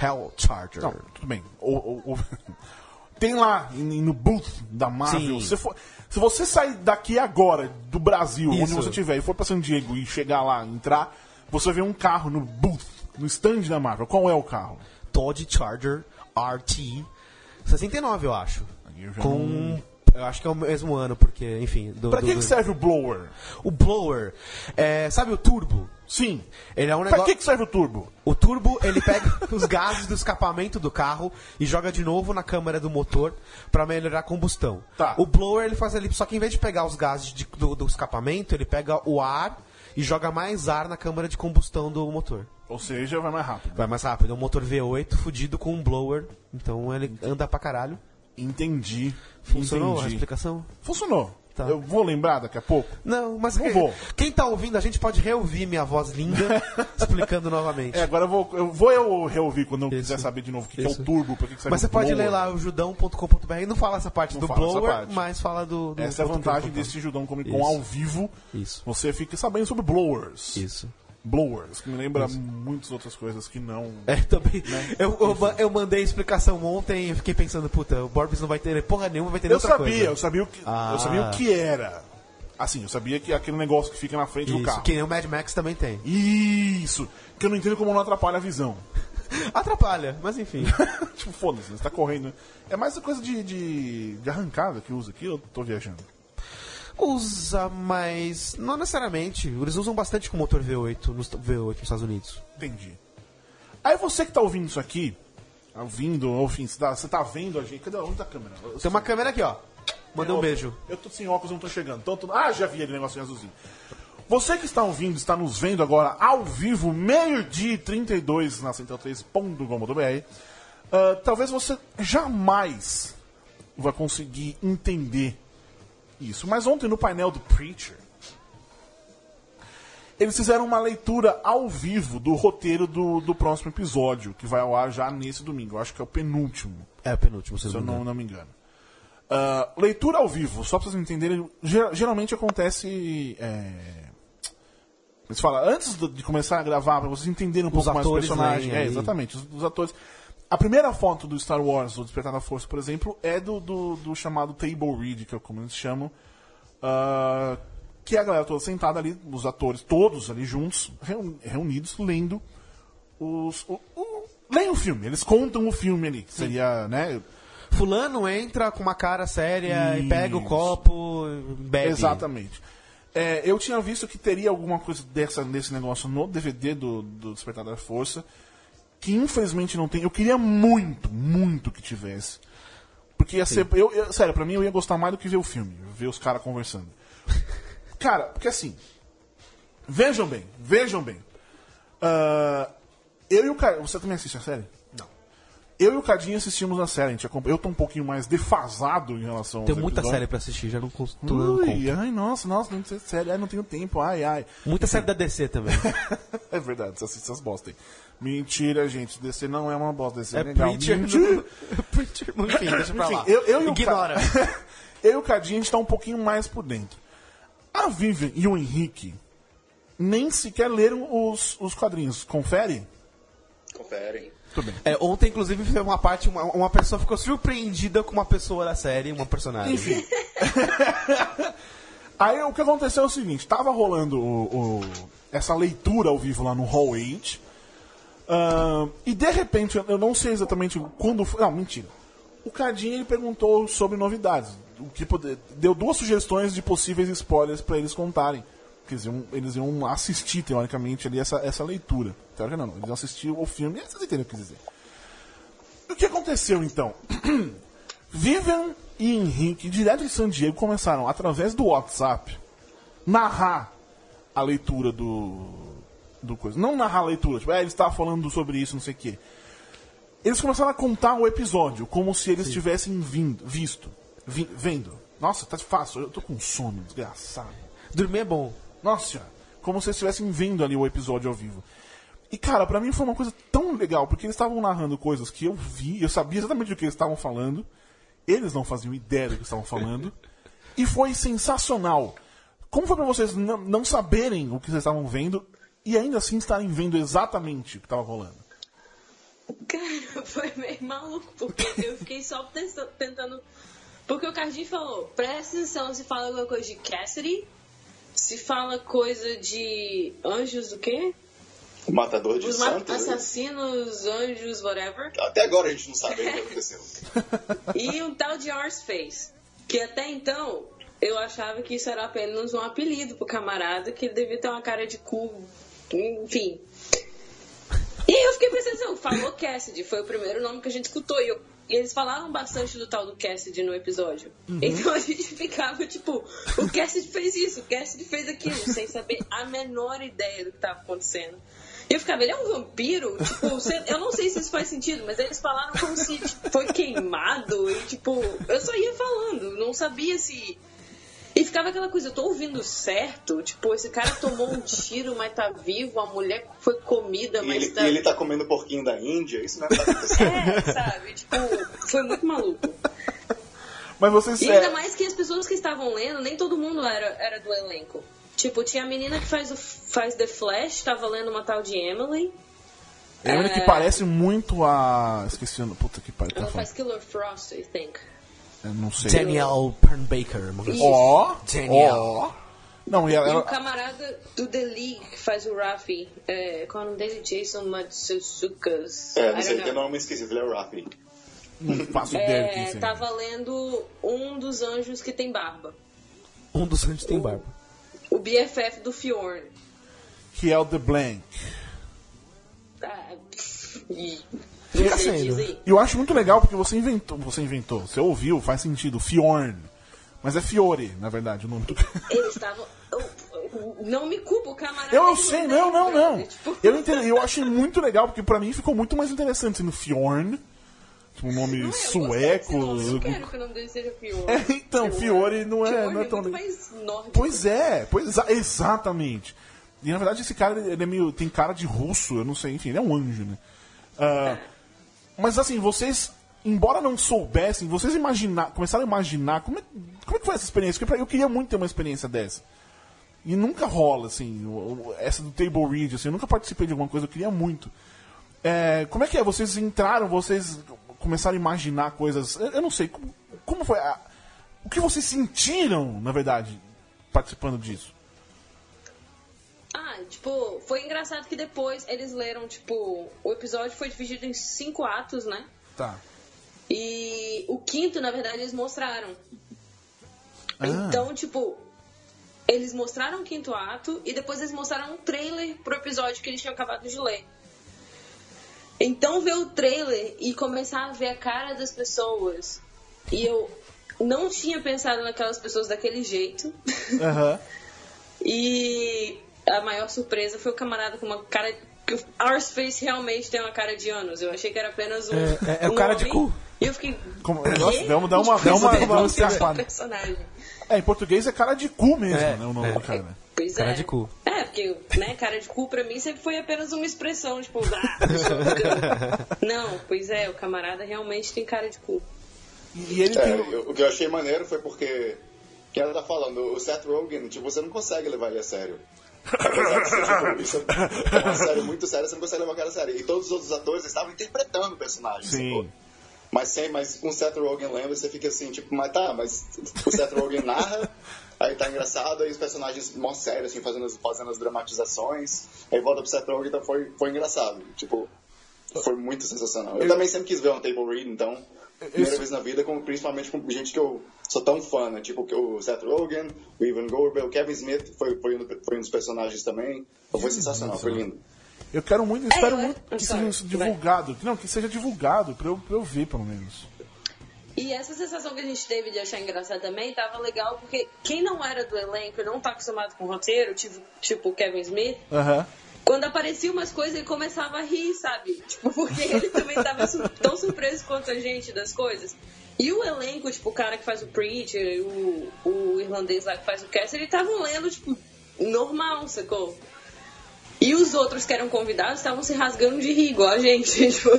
Hell Charger. Não, tudo bem. O- o- o- Tem lá em- no booth da Marvel. Sim. Se, for- se você sair daqui agora, do Brasil, onde Isso. você estiver, e for pra San Diego e chegar lá, entrar, você vê um carro no booth, no stand da Marvel. Qual é o carro? Dodge Charger RT 69, eu acho. Eu já Com. Eu acho que é o mesmo ano, porque, enfim. Do, Pra do- que, que do- serve o blower? O blower. É, sabe o turbo? Sim. Ele é um Pra negócio. que, que serve o turbo? O turbo, ele pega os gases do escapamento do carro e joga de novo na câmara do motor pra melhorar a combustão. Tá. O blower, ele faz ali, só que em vez de pegar os gases de- do, do escapamento, ele pega o ar e joga mais ar na câmara de combustão do motor. Ou seja, vai mais rápido. Vai mais rápido. É um motor V8 fudido com um blower, então ele anda pra caralho. Entendi. Funcionou a Entendi. explicação? Funcionou. Tá. Eu vou lembrar daqui a pouco. Não, mas Não quem, vou. quem tá ouvindo, a gente pode reouvir minha voz linda explicando novamente. É, agora eu vou eu, vou eu reouvir quando eu Isso. quiser saber de novo o que, que é o turbo, por que, que serve Mas você pode blower. ler lá o judão.com.br e não fala essa parte Não do blower, parte. mas fala do. do Essa é a vantagem desse Judão Comic Con ao vivo. Isso. Você fica sabendo sobre blowers. Isso. Blowers, que me lembra muitas outras coisas que não. É, também. Né? Eu, eu, eu mandei a explicação ontem e fiquei pensando, puta, o Borbs não vai ter porra nenhuma, vai ter Eu outra sabia, coisa. eu sabia o que. Ah. Eu sabia o que era. Assim, eu sabia que aquele negócio que fica na frente do Isso, carro. que nem o Mad Max também tem. Isso! Que eu não entendo como não atrapalha a visão. Atrapalha, mas enfim. tipo, foda-se, você tá correndo. É mais coisa de, de, de arrancada que usa aqui, eu tô viajando. Usa, mas não necessariamente. Eles usam bastante com motor V8 nos, V8 nos Estados Unidos. Entendi. Aí você que tá ouvindo isso aqui, ouvindo, ou enfim, você tá, você tá vendo a gente. Cadê onde tá a câmera? Tem uma câmera aqui, ó. Mandei um Eu- beijo. Eu tô sem óculos, não tô chegando. Então, tô- Ah, já vi aquele negocinho azulzinho. Você que está ouvindo, está nos vendo agora ao vivo, meio-dia e 32 na central3.com.br. ah, talvez você jamais vai conseguir entender isso. Mas ontem no painel do Preacher, eles fizeram uma leitura ao vivo do roteiro do, do próximo episódio, que vai ao ar já nesse domingo. Eu acho que é o penúltimo É o penúltimo, se se eu não me não, me engano. Ah, leitura ao vivo, só pra vocês entenderem, ger- geralmente acontece. É... Eles falam, antes de começar a gravar, pra vocês entenderem um pouco mais o atores personagem. É, exatamente, os, os atores. A primeira foto do Star Wars, o Despertar da Força, por exemplo, é do, do, do chamado Table Read, que é como eles chamam. ah, que é a galera toda sentada ali, os atores todos ali juntos, reun- reunidos, lendo os. O, o, leem o filme, eles contam o filme ali, que seria, né? Fulano entra com uma cara séria e Isso. pega o copo, bebe. Exatamente. É, eu tinha visto que teria alguma coisa dessa, desse negócio no DVD do, do Despertar da Força, que infelizmente não tem. Eu queria muito, muito que tivesse. Porque ia ser. Eu, eu- sério, pra mim eu ia gostar mais do que ver o filme, ver os caras conversando. Cara, porque assim. Vejam bem, vejam bem. Ah, eu e o cara. Você também assiste a série? Não. Eu e o Cadinho assistimos a série. A gente eu tô um pouquinho mais defasado em relação Tem muita episódios. série pra assistir, já não conta. Ui, ai, nossa, nossa, não sei sério, ai, não tenho tempo, ai, ai. Muita série da DC também. É verdade, você assiste essas bosta aí. Mentira, gente, DC não é uma bosta, DC é, É legal. Preacher. Mentira. Preacher. Enfim, deixa pra lá. eu, eu e o Ignora. Eu e o Cadinho, a gente tá um pouquinho mais por dentro. A Vivian e o Henrique nem sequer leram os, os quadrinhos. Confere? Conferem. Tudo bem. É, ontem, inclusive, foi uma parte, uma, uma pessoa ficou surpreendida com uma pessoa da série, uma personagem. Enfim. Aí o que aconteceu é o seguinte, tava rolando o- o- essa leitura ao vivo lá no Hall 8. Ahn, e de repente, eu- não sei exatamente quando foi. Não, mentira. O Cadinho ele perguntou sobre novidades. O que pode- deu duas sugestões de possíveis spoilers para eles contarem. Quer dizer, eles iam assistir, teoricamente, ali essa, essa leitura. Teoricamente não, eles iam assistir o filme. Vocês entendem o que eu quis dizer. O que aconteceu então? Vivian e Henrique, direto de San Diego, começaram, através do WhatsApp, narrar a leitura do. Do coisa. Não narrar a leitura, tipo, é, ele estava falando sobre isso, não sei o quê. Eles começaram a contar o episódio, como se eles tivessem vindo, visto. vi- vendo. Nossa, tá fácil, eu tô com sono, desgraçado. Dormir é bom. Nossa como se eles estivessem vendo ali o episódio ao vivo. E cara, pra mim foi uma coisa tão legal, porque eles estavam narrando coisas que eu vi, eu sabia exatamente do que eles estavam falando, eles não faziam ideia do que estavam falando, e foi sensacional. Como foi pra vocês não, não saberem o que vocês estavam vendo e ainda assim estarem vendo exatamente o que estava rolando? Cara, foi meio maluco, porque eu fiquei só tentando. Porque o Cardinho falou: presta atenção se fala alguma coisa de Cassidy, se fala coisa de anjos do quê? O matador de Os santos. né? assassinos, anjos, whatever. Até agora a gente não sabe o que aconteceu. E um tal de Horseface, que até então eu achava que isso era apenas um apelido pro camarada, que ele devia ter uma cara de cu, enfim. E aí eu fiquei pensando, assim, falou Cassidy, foi o primeiro nome que a gente escutou. E, eu- e eles falaram bastante do tal do Cassidy no episódio. Então a gente ficava tipo, o Cassidy fez isso, o Cassidy fez aquilo, sem saber a menor ideia do que estava acontecendo. E eu ficava, ele é um vampiro? Tipo, eu não sei se isso faz sentido, mas eles falaram como se tipo, foi queimado e tipo, eu só ia falando, não sabia se. E E ficava aquela coisa, eu tô ouvindo certo? Tipo, esse cara tomou um tiro, mas tá vivo, a mulher foi comida, E mas ele, tá. e ele tá comendo porquinho da Índia, isso não é tá acontecendo. É, sabe? Tipo, foi muito maluco. Mas vocês. E é, ainda mais que as pessoas que estavam lendo, nem todo mundo era, era do elenco. Tipo, tinha a menina que faz, o, faz The Flash, tava lendo uma tal de Emily. é uma que é- parece muito a. Esqueci o nome. Puta que pariu. Tá Ela falando. faz Killer Frost, I think. Eu não sei. Daniel Pernbaker. coisa assim. Ó. Daniel. Ó. Não, e ela. E o camarada do The League que faz o Rafi, é, qual é o nome dele? Jason Matsusukas. É, não sei, know. nome esquisito, ele é o Rafi. Não faço ideia É, seja. tava lendo um dos anjos que tem barba. Um dos anjos tem barba. O BFF do Fjorn. Que é o The Blank. Ah. Fica sendo. E eu acho muito legal porque você inventou. Você inventou. Você ouviu, faz sentido. Fjorn. Mas é Fiore, na verdade, o nome do Eles estavam. eu- eu- Não me culpa, o camarada. Eu, eu ele sei, é não, não, não. Tipo, Eu, entendi, eu achei muito legal, porque pra mim ficou muito mais interessante sendo Fjorn. Tipo, um nome não é, eu sueco. nome, Eu quero que o nome dele seja Fiore. É, então, Fiore não é- Fiore não é tão muito legal. mais nórdico. Pois é, pois exa- exatamente. E na verdade esse cara ele é meio. tem cara de russo, eu não sei, enfim, ele é um anjo, né? Ah, mas assim, vocês, embora não soubessem, vocês imaginar, começaram a imaginar como é, como é que foi essa experiência? Porque eu queria muito ter uma experiência dessa. E nunca rola, assim, essa do Table Read, assim, eu nunca participei de alguma coisa, eu queria muito. É, como é que é? Vocês entraram, vocês começaram a imaginar coisas. Eu, eu não sei, como, como foi? a- o que vocês sentiram, na verdade, participando disso? Tipo, foi engraçado que depois eles leram, tipo, o episódio foi dividido em cinco atos, né? Tá. E o quinto, na verdade, eles mostraram. Ah. Então, tipo, eles mostraram o quinto ato e depois eles mostraram um trailer pro episódio que eles tinham acabado de ler. Então, ver o trailer e começar a ver a cara das pessoas. E eu não tinha pensado naquelas pessoas daquele jeito. Aham. E a maior surpresa foi o camarada com uma cara. que o Arspace realmente tem uma cara de anos. Eu achei que era apenas um. É, é- é o um cara de homem. cu. E eu fiquei. Como-? Nossa, vamos dar uma- Tipo, dá uma- esse dá uma é o escapada. personagem. É, em português é cara de cu mesmo, É, né? O nome é. do cara. Pois Cara é. de cu. É, porque, né, cara de cu pra mim sempre foi apenas uma expressão, tipo, ah. Não, pois é, o camarada realmente tem cara de cu. E, ele É, tem. o que eu achei maneiro foi porque, que ela tá falando, o Seth Rogen, tipo, você não consegue levar ele a sério. Isso é uma série muito séria, você não consegue levar o cara a sério. E todos os outros atores estavam interpretando o personagem. Sim. sacou? Mas sem, mas com o Seth Rogen lembra, você fica assim, tipo, mas tá, mas o Seth Rogen narra, aí tá engraçado, aí os personagens mó sérios, assim, fazendo, as- fazendo as dramatizações, aí volta pro Seth Rogen, então foi, foi engraçado. Tipo, foi muito sensacional. Eu, também sempre quis ver um table read, então, primeira Isso- vez na vida, com, principalmente com gente que eu sou tão fã, né? Tipo o Seth Rogen, o Ivan Goldberg, o Kevin Smith foi, foi, um, foi um dos personagens também. Foi sensacional, foi lindo. Eu quero muito, espero eu- muito que sorry, seja divulgado. Não, que seja divulgado pra eu, pra eu ver, pelo menos. E essa sensação que a gente teve de achar engraçado também tava legal, porque quem não era do elenco e não tá acostumado com roteiro, tipo, tipo o Kevin Smith, Aham. Quando apareciam umas coisas, ele começava a rir, sabe? Tipo, porque ele também tava su- tão surpreso quanto a gente das coisas. E o elenco, tipo, o cara que faz o Preacher, o, o irlandês lá que faz o Cass, eles estavam lendo, tipo, normal, sacou? E os outros que eram convidados estavam se rasgando de rir, igual a gente. Tipo,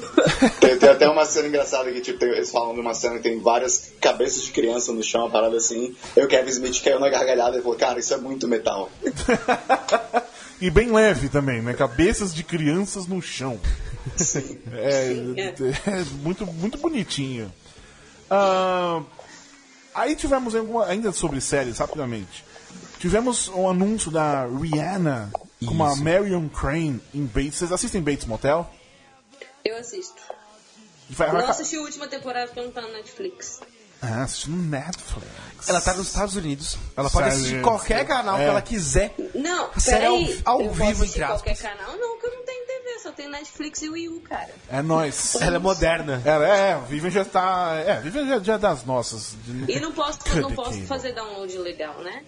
Tem, tem até uma cena engraçada que tipo, tem- eles falam de uma cena que tem várias cabeças de criança no chão, uma parada assim. E o Kevin Smith caiu na gargalhada e falou, cara, isso é muito metal. E bem leve também, né? Cabeças de crianças no chão. Sim. É, é. é muito, muito bonitinho. Ah, aí tivemos alguma, ainda sobre séries, rapidamente. Tivemos um anúncio da Rihanna com a Marion Crane em Bates. Vocês assistem Bates Motel? eu assisto. Vai, vai, Não assisti a última temporada porque não tá na Netflix. Ah, assisti no Netflix. Ela tá nos Estados Unidos. Ela pode Sério? assistir qualquer canal É. que ela quiser. Não, série peraí. ao- ao eu vivo, posso assistir entre qualquer aspas. canal? Não, que eu não tenho TV, só tenho Netflix e Wii U, cara. É nóis. Ela é moderna. Ela é, o Vivian já tá. É, Vivian já, já é das nossas. De- E não posso, não posso fazer download legal, né?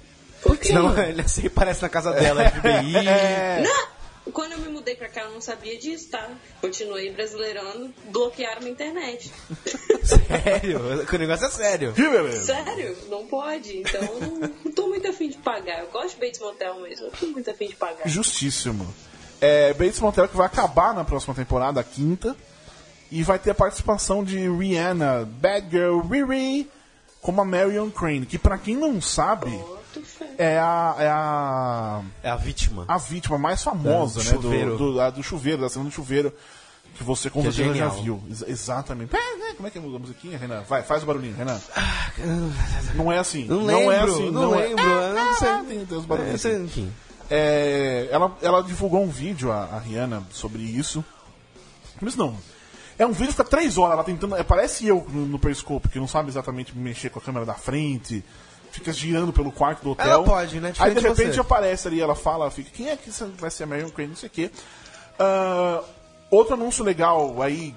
Não, ele assim parece na casa dela, FBI. É. Não, quando eu me mudei pra cá, eu não sabia disso, tá? Continuei brasileirando, bloquearam minha internet. Sério? o negócio é sério. Que beleza. Sério? Não pode. Então, eu não, não tô muito afim de pagar. Eu gosto de Bates Motel mesmo. Eu tô muito afim de pagar. Justíssimo. É, Bates Motel que vai acabar na próxima temporada, a quinta. E vai ter a participação de Rihanna, Bad Girl Riri, como a Marion Crane. Que pra quem não sabe, fé. É a, é a, É a vítima. a vítima mais famosa, É, né? chuveiro. Do, do, a do chuveiro, da cena do chuveiro. Que você com Que é já viu. Ex- exatamente. É, é, Como é que é a musiquinha, Renan? Vai, faz o barulhinho, Renan. Não é assim. Não Não é lembro, assim. não é- lembro, eu não sei. Ah, tem, tem os barulhinhos. É, assim. enfim. É, ela, ela divulgou um vídeo, a, a Rihanna, sobre isso. Mas não. É um vídeo que fica três horas, ela tentando. é, parece eu no, no Periscope, que não sabe exatamente mexer com a câmera da frente, fica girando pelo quarto do hotel. Ela pode, né? Aí Diferente de de repente aparece ali, ela fala, fica, quem é que vai ser a Marion Crane, não sei o quê. Ah, outro anúncio legal aí.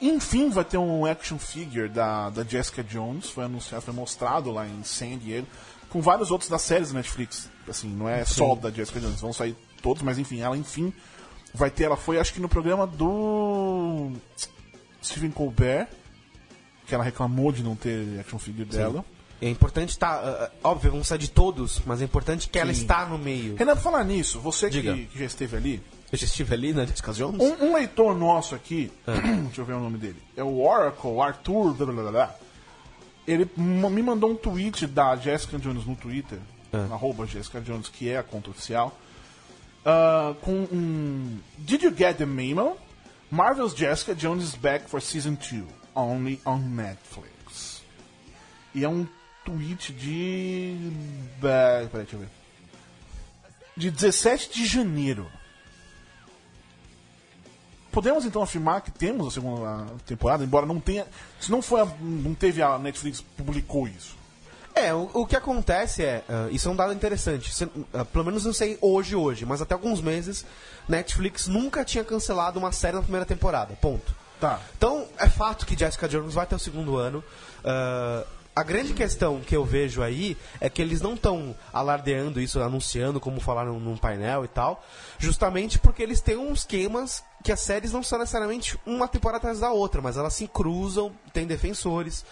Enfim, vai ter um action figure da, da Jessica Jones, foi anunciado, foi mostrado lá em San Diego, com vários outros das séries da Netflix. Assim, não é só da Jessica Jones, vão sair todos, mas enfim, ela enfim vai ter, ela foi acho que no programa do Stephen Colbert, que ela reclamou de não ter action figure dela. É importante estar. óbvio, vamos sair de todos, mas é importante que ela Sim. está no meio. Renan, falar nisso, você que, Diga. que já esteve ali, Eu já estive ali na Jessica Jones? Um, um leitor nosso aqui, deixa eu ver o nome dele, é o Oracle, Arthur, blá, blá, blá, ele me mandou um tweet da Jessica Jones no Twitter, arroba Jessica Jones, que é a conta oficial, ah, com um... Did you get the memo? Marvel's Jessica Jones is back for season 2, only on Netflix. E é um tweet de... Peraí, deixa eu ver. De 17 de janeiro. Podemos então afirmar que temos a segunda temporada, embora não tenha. Se não foi a- não teve a Netflix publicou isso. É, o, o que acontece é, ah, isso é um dado interessante. Cê- ah, pelo menos não sei hoje, hoje, mas até alguns meses, Netflix nunca tinha cancelado uma série na primeira temporada. Ponto. Tá. Então, é fato que Jessica Jones vai ter o segundo ano. Ah, a grande questão que eu vejo aí é que eles não estão alardeando isso, anunciando, como falaram num painel e tal, justamente porque eles têm uns esquemas que as séries não são necessariamente uma temporada atrás da outra, mas elas se cruzam, tem defensores.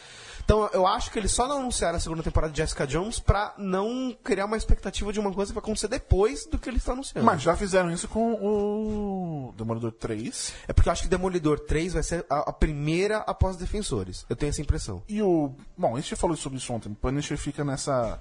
Então, eu acho que eles só não anunciaram a segunda temporada de Jessica Jones pra não criar uma expectativa de uma coisa que vai acontecer depois do que eles estão anunciando. Mas já fizeram isso com o Demolidor 3 É porque eu acho que Demolidor 3 vai ser a, a primeira após Defensores. Eu tenho essa impressão. e o. Bom, a gente já falou sobre isso ontem. O Punisher fica nessa.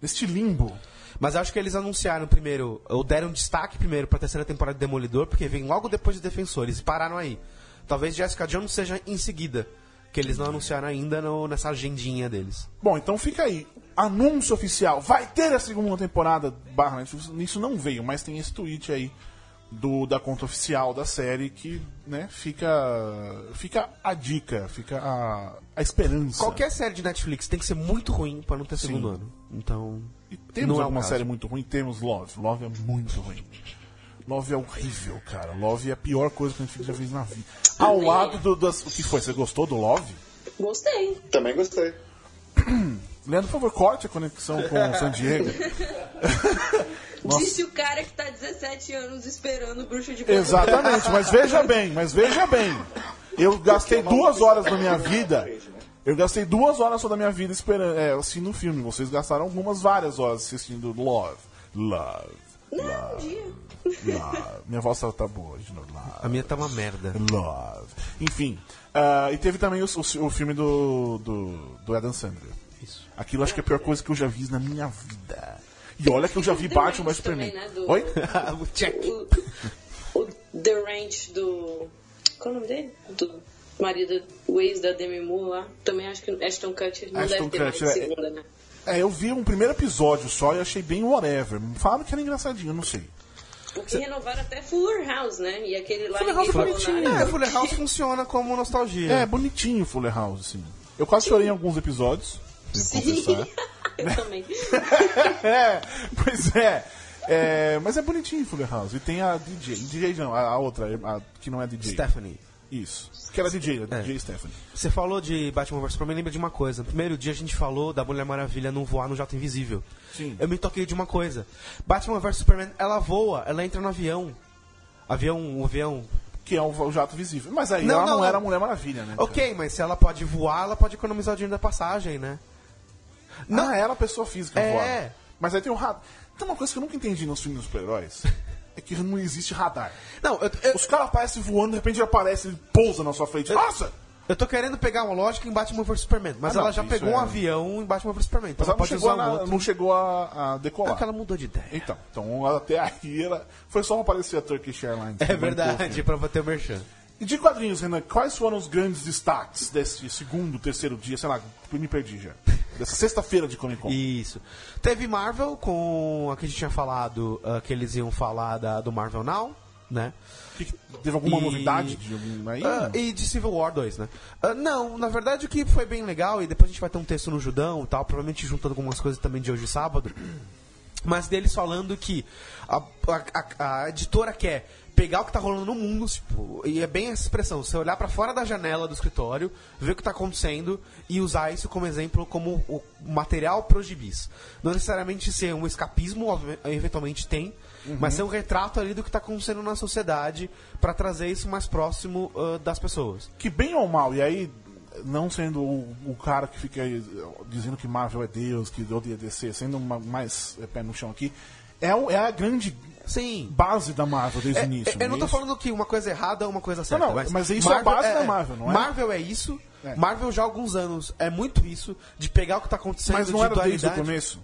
neste limbo. Mas eu acho que eles anunciaram primeiro, ou deram destaque primeiro pra terceira temporada de Demolidor, porque vem logo depois de Defensores e pararam aí. Talvez Jessica Jones seja em seguida, que eles não anunciaram ainda no- nessa agendinha deles. Bom, então fica aí. Anúncio oficial. Vai ter a segunda temporada barra Netflix. Isso não veio, mas tem esse tweet aí do, da conta oficial da série que, né, fica. Fica a dica, fica a, a esperança. Qualquer série de Netflix tem que ser muito ruim pra não ter segundo ano. Então. E temos não é o alguma caso. série muito ruim? Temos Love. Love é muito ruim. Love é horrível, cara. Love é a pior coisa que a gente já fez na vida. Ao lado do, das. O que foi? Você gostou do Love? Gostei. Também gostei. Leandro, por favor, corte a conexão com o San Diego. Disse o cara que tá 17 anos esperando o bruxo de Blair. Exatamente, mas veja bem, mas veja bem. Eu gastei duas horas da minha vida. Eu gastei duas horas só da minha vida esperando, é, assistindo o filme. Vocês gastaram algumas várias horas assistindo Love. Love. Não, um dia. Love. Minha voz tá, tá boa hoje, Love. A minha tá uma merda. Love. Enfim. ah, e teve também o, o- o filme do, do, do Adam Sandler. Isso. Aquilo acho que é a pior coisa que eu já vi na minha vida. E olha que eu já vi The Batman vs Superman. também, né, do- Oi? Check. O, o The Ranch do. Qual é o nome dele? Do marido, o ex da Demi Moore lá. Também acho que Ashton Kutcher não Ashton deve ter Kutcher, mais é- segunda, né? É, eu vi um primeiro episódio só e achei bem whatever. Falaram que era engraçadinho, eu não sei. Porque renovaram até Fuller House, né? E aquele lá Fuller House é bonitinho. É, Fuller House funciona como nostalgia. É, bonitinho Fuller House, assim. Eu quase chorei em alguns episódios. Sim, eu também. é, pois é. É, Mas é bonitinho Fuller House. E tem a DJ. DJ não, a, a outra, a, que não é DJ. Stephanie. Isso. Que era DJ, É. DJ Stephanie. Você falou de Batman vs Superman, lembra de uma coisa. No primeiro dia a gente falou da Mulher Maravilha não voar no jato invisível. Sim. Eu me toquei de uma coisa. Batman vs Superman, ela voa, ela entra no avião. Avião, um avião. Que é o, o jato visível. Mas aí Não, ela não, não, era a. Mulher Maravilha, né? Ok, mas se ela pode voar, ela pode economizar o dinheiro da passagem, né? Não, ah, ela é a pessoa física É. voando. Mas aí tem o radar. Tem uma coisa que eu nunca entendi nos filmes dos super-heróis. é que não existe radar. Não, eu, eu, Os caras aparecem voando, de repente aparece, ele pousa na sua frente. Nossa! eu tô querendo pegar uma lógica em Batman vs Superman, mas Ah, não, ela já isso pegou é- um avião em Batman vs Superman, então Mas ela não chegou, na- um não chegou a, a decolar. É que ela mudou de ideia. Então, então até aí ela foi só aparecer a Turkish Airlines. É verdade, pra bater o merchan. E de quadrinhos, Renan, quais foram os grandes destaques desse segundo, terceiro dia, sei lá, me perdi já. Dessa sexta-feira de Comic Con. Isso. Teve Marvel com a que a gente tinha falado, ah, que eles iam falar da, do Marvel Now, né? Que- que- Teve alguma E- novidade de algum aí? Ah, e de Civil War 2, né? Ah, não, na verdade o que foi bem legal, e depois a gente vai ter um texto no Judão e tal, provavelmente juntando algumas coisas também de hoje sábado, mas deles falando que a, a- a- a editora quer pegar o que tá rolando no mundo, tipo, e é bem essa expressão, você olhar pra fora da janela do escritório, ver o que tá acontecendo e usar isso como exemplo, como o material pros gibis. Não necessariamente ser um escapismo, eventualmente tem, mas ser um retrato ali do que tá acontecendo na sociedade pra trazer isso mais próximo ah, das pessoas. Que bem ou mal, e aí, não sendo o, o cara que fica eh, dizendo que Marvel é Deus, que odeia DC, sendo uma- mais eh, pé no chão aqui, é, o- é a grande Sim. base da Marvel desde É, o início. é, eu não é tô falando que uma coisa é errada ou uma coisa certa. não, mas isso é a base da Marvel, não é? Marvel é isso. É. Marvel já há alguns anos é muito isso, de pegar o que tá acontecendo Mas não de era desde o dualidade. começo?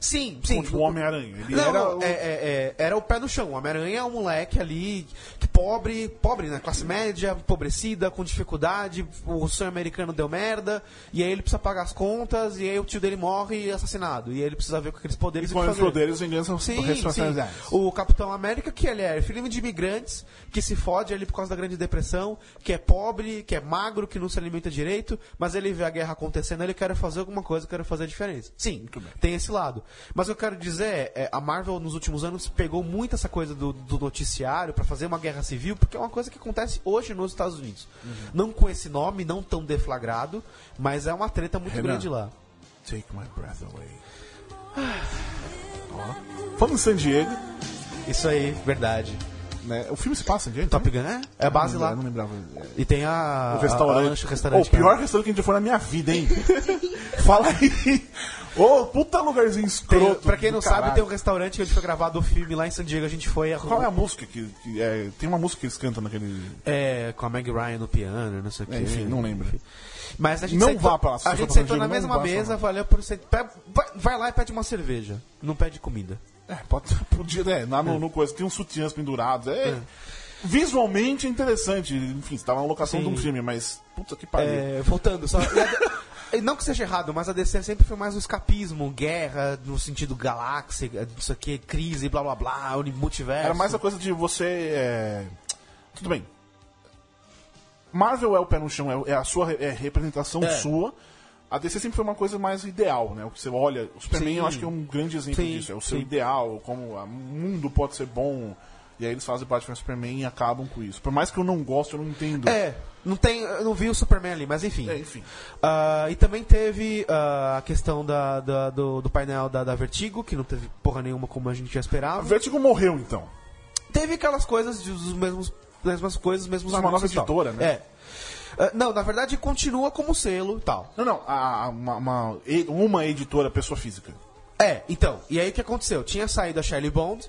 Sim, sim. Com tipo, o Homem-Aranha. Ele Não, era o- é, é, é, era o pé no chão. O Homem-Aranha é um moleque ali, que pobre, pobre, né? Classe média, empobrecida, com dificuldade, o sonho americano deu merda, e aí ele precisa pagar as contas, e aí o tio dele morre assassinado. E aí ele precisa ver com aqueles poderes E com os poderes vingança Sim, responsabilidades. sim. O Capitão América, que ele é filho de imigrantes, que se fode ali por causa da Grande Depressão, que é pobre, que é magro, que não se alimenta direito, mas ele vê a guerra acontecendo, ele quer fazer alguma coisa, quer fazer a diferença. Sim, tem esse lado. Mas o que eu quero dizer é, é, a Marvel nos últimos anos pegou muito essa coisa do, do noticiário pra fazer uma guerra civil, porque é uma coisa que acontece hoje nos Estados Unidos. Uhum. Não com esse nome, não tão deflagrado, mas é uma treta muito Renan. grande lá. Take my breath away. Ó. Falando em San Diego, Isso aí, verdade. né? O filme se passa em San Diego? Top né? Gun é? É a base Eu lá. não lembrava. É. E tem a. O restaurante. A, a lanche- restaurante o que é- pior restaurante que a gente já foi na minha vida, hein? Fala aí. Ô, puta lugarzinho Tem, escroto. pra quem não do sabe, caralho. tem um restaurante onde foi gravado o filme lá em San Diego. A gente foi. A, Qual é a música que. que é, tem uma música que eles cantam naquele. é, com a Meg Ryan no piano, não sei o que. É, enfim, não lembro. Mas a gente Não sentou, vá pra lá, A você gente sentou na mesma mesa, valeu por. Pe- Vai, lá e pede uma cerveja. Não pede comida. É, pode, podia, né? Lá no, no coisa, tem uns sutiãs pendurados. É, Visualmente é interessante. Enfim, você tava na locação Sim. de um filme, mas. Puta que pariu. É, voltando, só. a não que seja errado, mas a DC sempre foi mais o escapismo, guerra, no sentido galáxia, isso aqui, crise, blá blá blá, multiverso. Era mais a coisa de você. é, Tudo bem. Marvel é o pé no chão, é, é a sua é representação É. sua. A DC sempre foi uma coisa mais ideal, né? O que você olha. O Superman Sim. eu acho que é um grande exemplo Sim, disso. É o seu sim. ideal, como o mundo pode ser bom. E aí eles fazem Batman e Superman e acabam com isso. Por mais que eu não goste, eu não entendo. É, não tem, eu não vi o Superman ali, mas enfim. É, enfim. Ah, e também teve ah, a questão da, da- do, do painel da, da Vertigo, que não teve porra nenhuma como a gente já A esperava. Vertigo morreu, então. Teve aquelas coisas, dos mesmos, mesmas coisas, os mesmos uma nova editora, né? É. Ah, não, na verdade continua como selo e tal. Não, não. A, a- uma, uma, uma editora, pessoa física. É, então, e aí o que aconteceu? Tinha saído a Shelley Bond,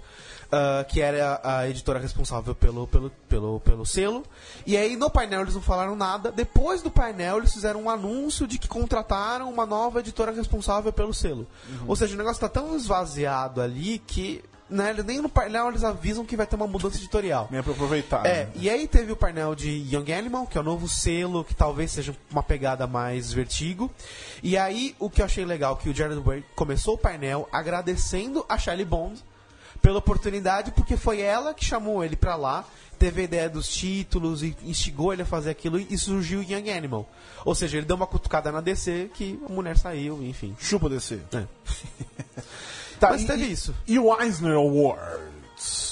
ah, que era a editora responsável pelo, pelo, pelo, pelo selo, e aí no painel eles não falaram nada. Depois do painel eles fizeram um anúncio de que contrataram uma nova editora responsável pelo selo. Ou seja, o negócio tá tão esvaziado ali que né, nem no painel eles avisam que vai ter uma mudança editorial. Nem é pra aproveitar. É, né? e aí teve o painel de Young Animal, que é o novo selo, que talvez seja uma pegada mais vertigo. E aí, o que eu achei legal, que o Jared Way começou o painel agradecendo a Shelley Bond pela oportunidade, porque foi ela que chamou ele pra lá, teve a ideia dos títulos e instigou ele a fazer aquilo e surgiu o Young Animal. Ou seja, ele deu uma cutucada na DC que a mulher saiu, enfim. Chupa DC. É. Tá, Mas teve e- isso. E o Eisner Award?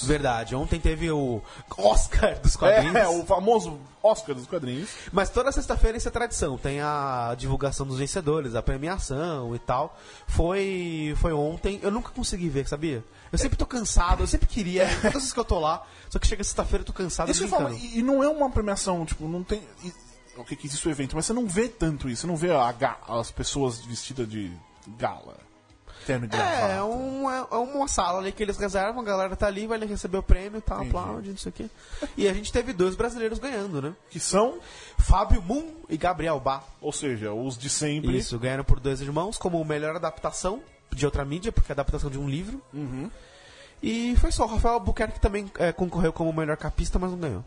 Verdade, ontem teve o Oscar dos quadrinhos. É, o famoso Oscar dos quadrinhos. Mas toda sexta-feira isso é tradição. Tem a divulgação dos vencedores, a premiação e tal. Foi, foi ontem. Eu nunca consegui ver, sabia? Eu sempre tô cansado, eu sempre queria. Todas as vezes que eu tô lá, só que chega sexta-feira eu tô cansado Isso eu falo, e, não é uma premiação, tipo, não tem. o que que existe o evento, mas você não vê tanto isso. Você não vê a as pessoas vestidas de gala. Terno de. É, é, um, é, é uma sala ali que eles reservam, a galera tá ali, vai receber o prêmio e tal, Entendi. aplaude, não sei o quê. E a gente teve dois brasileiros ganhando, né? Que são, Fábio Moon e Gabriel Bá. ou seja, os de sempre. Isso, ganharam por dois irmãos como melhor adaptação de outra mídia, porque é adaptação de um livro. Uhum. E foi só, o Rafael Albuquerque também é, concorreu como melhor capista, mas não ganhou.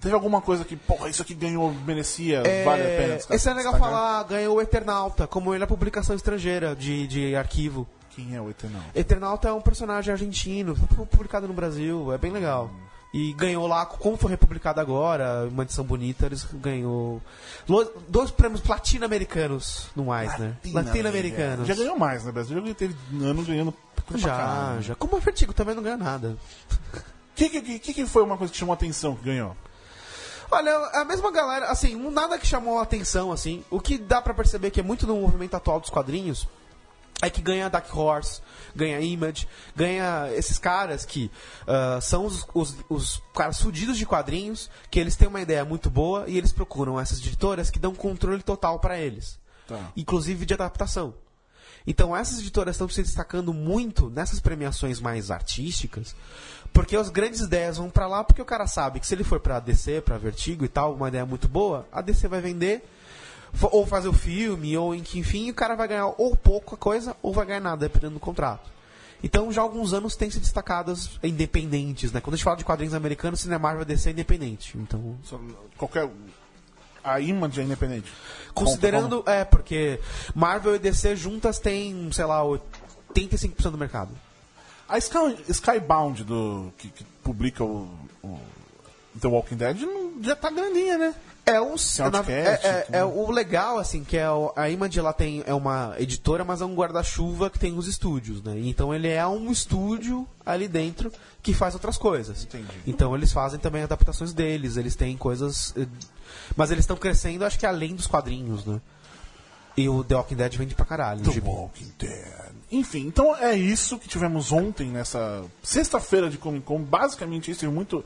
Teve alguma coisa que, porra, isso aqui ganhou, merecia, vale a pena. esse é legal destacar? falar, ganhou o Eternauta, como melhor publicação estrangeira de, de arquivo. Quem é o Eternal? Eternauta é um personagem argentino, publicado no Brasil, é bem legal. E ganhou lá, como foi republicado agora, uma edição bonita, eles ganhou dois prêmios latino-americanos, no mais, né? Latino-americanos. Já ganhou mais, né, Brasil? Já teve ano ganhando. Já, já. Como é Vertigo também não ganha nada. O que, que, que, que foi uma coisa que chamou a atenção que ganhou? Olha, a mesma galera, assim, nada que chamou a atenção, assim. O que dá pra perceber que é muito no movimento atual dos quadrinhos é que ganha Dark Horse, ganha Image, ganha esses caras que ah, são os, os, os caras fudidos de quadrinhos, que eles têm uma ideia muito boa e eles procuram essas editoras que dão controle total pra eles. Tá. Inclusive de adaptação. Então essas editoras estão se destacando muito nessas premiações mais artísticas, porque as grandes ideias vão pra lá, porque o cara sabe que se ele for pra DC, pra Vertigo e tal, uma ideia muito boa, a DC vai vender ou fazer o filme, ou em que enfim, o cara vai ganhar ou pouca coisa ou vai ganhar nada, dependendo do contrato. Então já há alguns anos tem se destacadas independentes, né? Quando a gente fala de quadrinhos americanos, Cinema Marvel DC é independente. Então, Qualquer. A Image é independente. considerando, é, porque Marvel e DC juntas têm, sei lá, 85% do mercado. A Sky, Skybound, do, que, que publica o The Walking Dead, não- já tá grandinha, né? É um Outcast, é, é- é o legal assim que é o- a Image ela tem é uma editora, mas é um guarda-chuva que tem os estúdios, né? Então ele é um estúdio ali dentro que faz outras coisas. Entendi. Então eles fazem também adaptações deles, eles têm coisas, eh, mas eles estão crescendo, acho que além dos quadrinhos, né? E o The Walking Dead vende pra caralho. The gibi. Walking Dead. Enfim, então é isso que tivemos ontem, nessa sexta-feira de Comic Con. Basicamente isso, teve muito.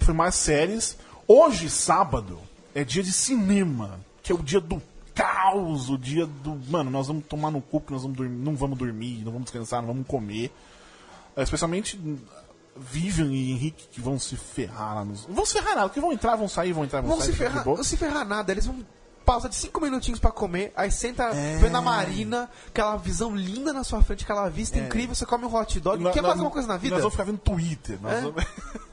Foi mais séries. Hoje, sábado, é dia de cinema, que é o dia do caos, o dia do. Mano, nós vamos tomar no cu, que nós vamos dormir, não vamos dormir, não vamos descansar, não vamos comer. Ah, especialmente Vivian e Henrique, que vão se ferrar lá nos. Vão se ferrar nada, que vão entrar, vão sair, vão entrar, vão, Vão sair. se fica de ferrar, não se ferrar nada, eles vão pausa de 5 minutinhos pra comer, aí senta É. vendo a Marina, aquela visão linda na sua frente, aquela vista incrível, você come um hot dog, Nós- quer mais alguma coisa na vida? Nós vamos ficar vendo Twitter. É? vamos-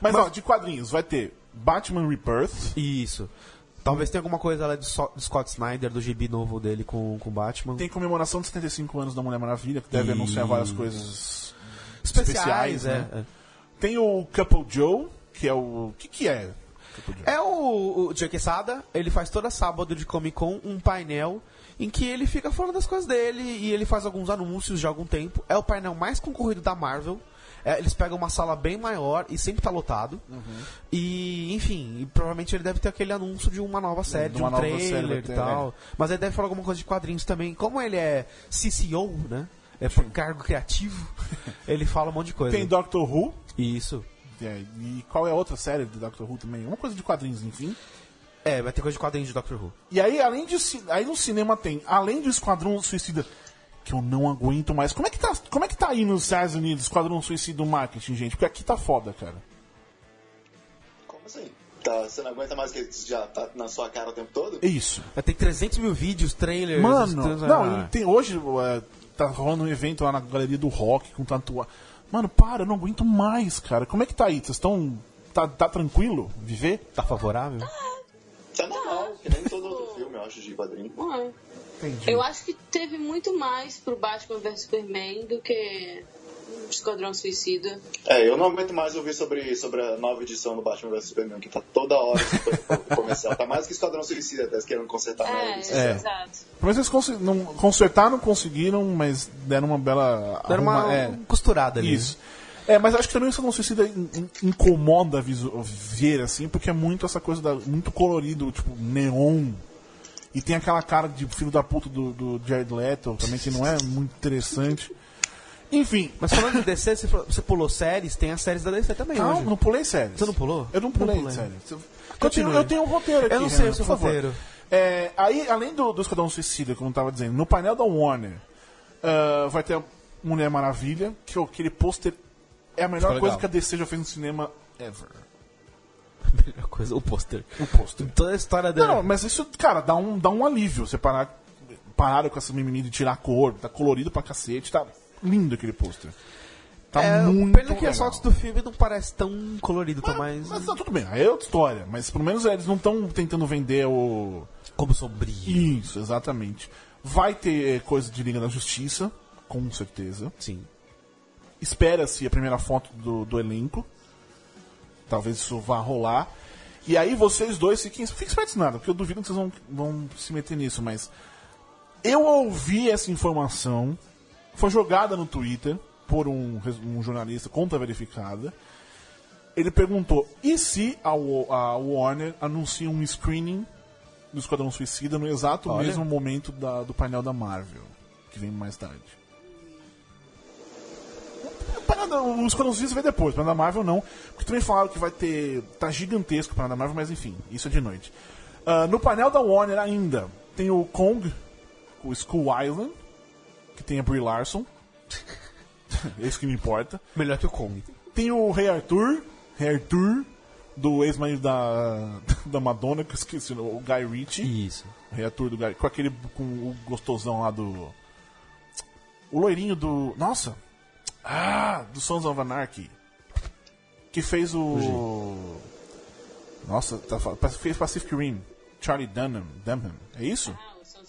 Mas, ó, de quadrinhos, vai ter Batman Rebirth. Isso. Talvez tenha alguma coisa lá de, So- de Scott Snyder, do gibi novo dele com o Batman. Tem comemoração de 75 anos da Mulher Maravilha, que deve E- anunciar várias coisas especiais, especiais, é, né? Tem o Couple Joe, que é o. O que, que é? É. O, o Joe Quesada, ele faz toda sábado de Comic Con um painel em que ele fica falando das coisas dele e ele faz alguns anúncios de algum tempo. É o painel mais concorrido da Marvel. É, eles pegam uma sala bem maior e sempre tá lotado. E, enfim, e provavelmente ele deve ter aquele anúncio de uma nova série, De de, um trailer e ter, tal. Mas ele deve falar alguma coisa de quadrinhos também. Como ele é CCO, né? É por cargo criativo, ele fala um monte de coisa. Tem Doctor Who. Isso. É, e qual é a outra série de Doctor Who também? Uma coisa de quadrinhos, enfim. É, vai ter coisa de quadrinhos de Doctor Who. E aí, além de. Aí no cinema tem, além do Esquadrão Suicida, que eu não aguento mais. Como é que tá, como é que tá aí nos Estados Unidos, Esquadrão Suicida Marketing, gente? Porque aqui tá foda, cara. Como assim? Tá, você não aguenta mais que já tá na sua cara o tempo todo? Isso. Vai ter 300 mil vídeos, trailers... Mano, não, ah. e tem, hoje é, tá rolando um evento lá na Galeria do Rock com tatuagem. Mano, para, eu não aguento mais, cara. Como é que tá aí? Vocês estão. Tá, tá tranquilo viver? Tá favorável? Tá normal, que nem todo outro filme, eu acho, de quadrinho. Entendi. Eu acho que teve muito mais pro Batman vs Superman do que Esquadrão Suicida. É, eu não aguento mais ouvir sobre, sobre a nova edição do Batman vs Superman, que tá toda hora comercial. Tá mais que Esquadrão Suicida, até querendo consertar É, merda. É. exato. Mas eles consi- não, consertaram, conseguiram, mas deram uma bela. Era uma é, costurada ali. Isso. É, mas acho que também o Esquadrão Suicida in- in- incomoda ver, assim, porque é muito essa coisa da, muito colorido, tipo, neon. E tem aquela cara de filho da puta do, do Jared Leto também, que não é muito interessante. Enfim, Mas falando de DC, você, falou- você pulou séries, tem as séries da DC também não, hoje. não pulei séries. Você não pulou? Eu não pulei, Não pulei. séries. Eu, tenho, eu tenho um roteiro aqui. Eu não sei Renan, o seu por favor. roteiro. É, aí, além do, do Esquadrão Suicida, como eu tava dizendo, no painel da Warner ah, vai ter a Mulher Maravilha, que é aquele pôster é a melhor coisa que a DC já fez no cinema ever. Melhor coisa, o pôster. O pôster. Toda a história dela. Não, mas isso, cara, dá um, dá um alívio. Você parar, pararam com essa mimimi de tirar a cor, tá colorido pra cacete, tá lindo aquele pôster. Tá é, muito pena que legal. as fotos do filme não parecem tão colorido, tá mais Mas tá tudo bem, aí é outra história. Mas pelo menos eles não estão tentando vender o. como sombrio. Isso, exatamente. Vai ter eh, coisa de Liga da Justiça, com certeza. Sim. Espera-se a primeira foto do, do elenco. Talvez isso vá rolar. E aí vocês dois fiquem, fiquem espertos nada, porque eu duvido que vocês vão, vão se meter nisso, mas. Eu ouvi essa informação, foi jogada no Twitter por um, um jornalista conta verificada. Ele perguntou: e se a, a Warner anuncia um screening do Esquadrão Suicida no exato Olha. mesmo momento da- do painel da Marvel, que vem mais tarde? O Esquadrão Suicida vem depois, o da Marvel não, porque também falaram que vai ter. tá gigantesco o da Marvel, mas enfim, isso é de noite. Ah, no painel da Warner ainda tem o Kong, o Skull Island, que tem a Brie Larson. é isso que me importa. Melhor que o Kong. Tem o Rei Arthur, Rei Arthur, do ex-marido da, da Madonna, que eu esqueci, o Guy Ritchie. Isso. O Rei Arthur do Guy, com aquele, com o gostosão lá do... O loirinho do... Nossa! Ah, do Sons of Anarchy. Que fez o... Nossa, tá, fez Pacific Rim. Charlie Dunham, Dunham. É isso?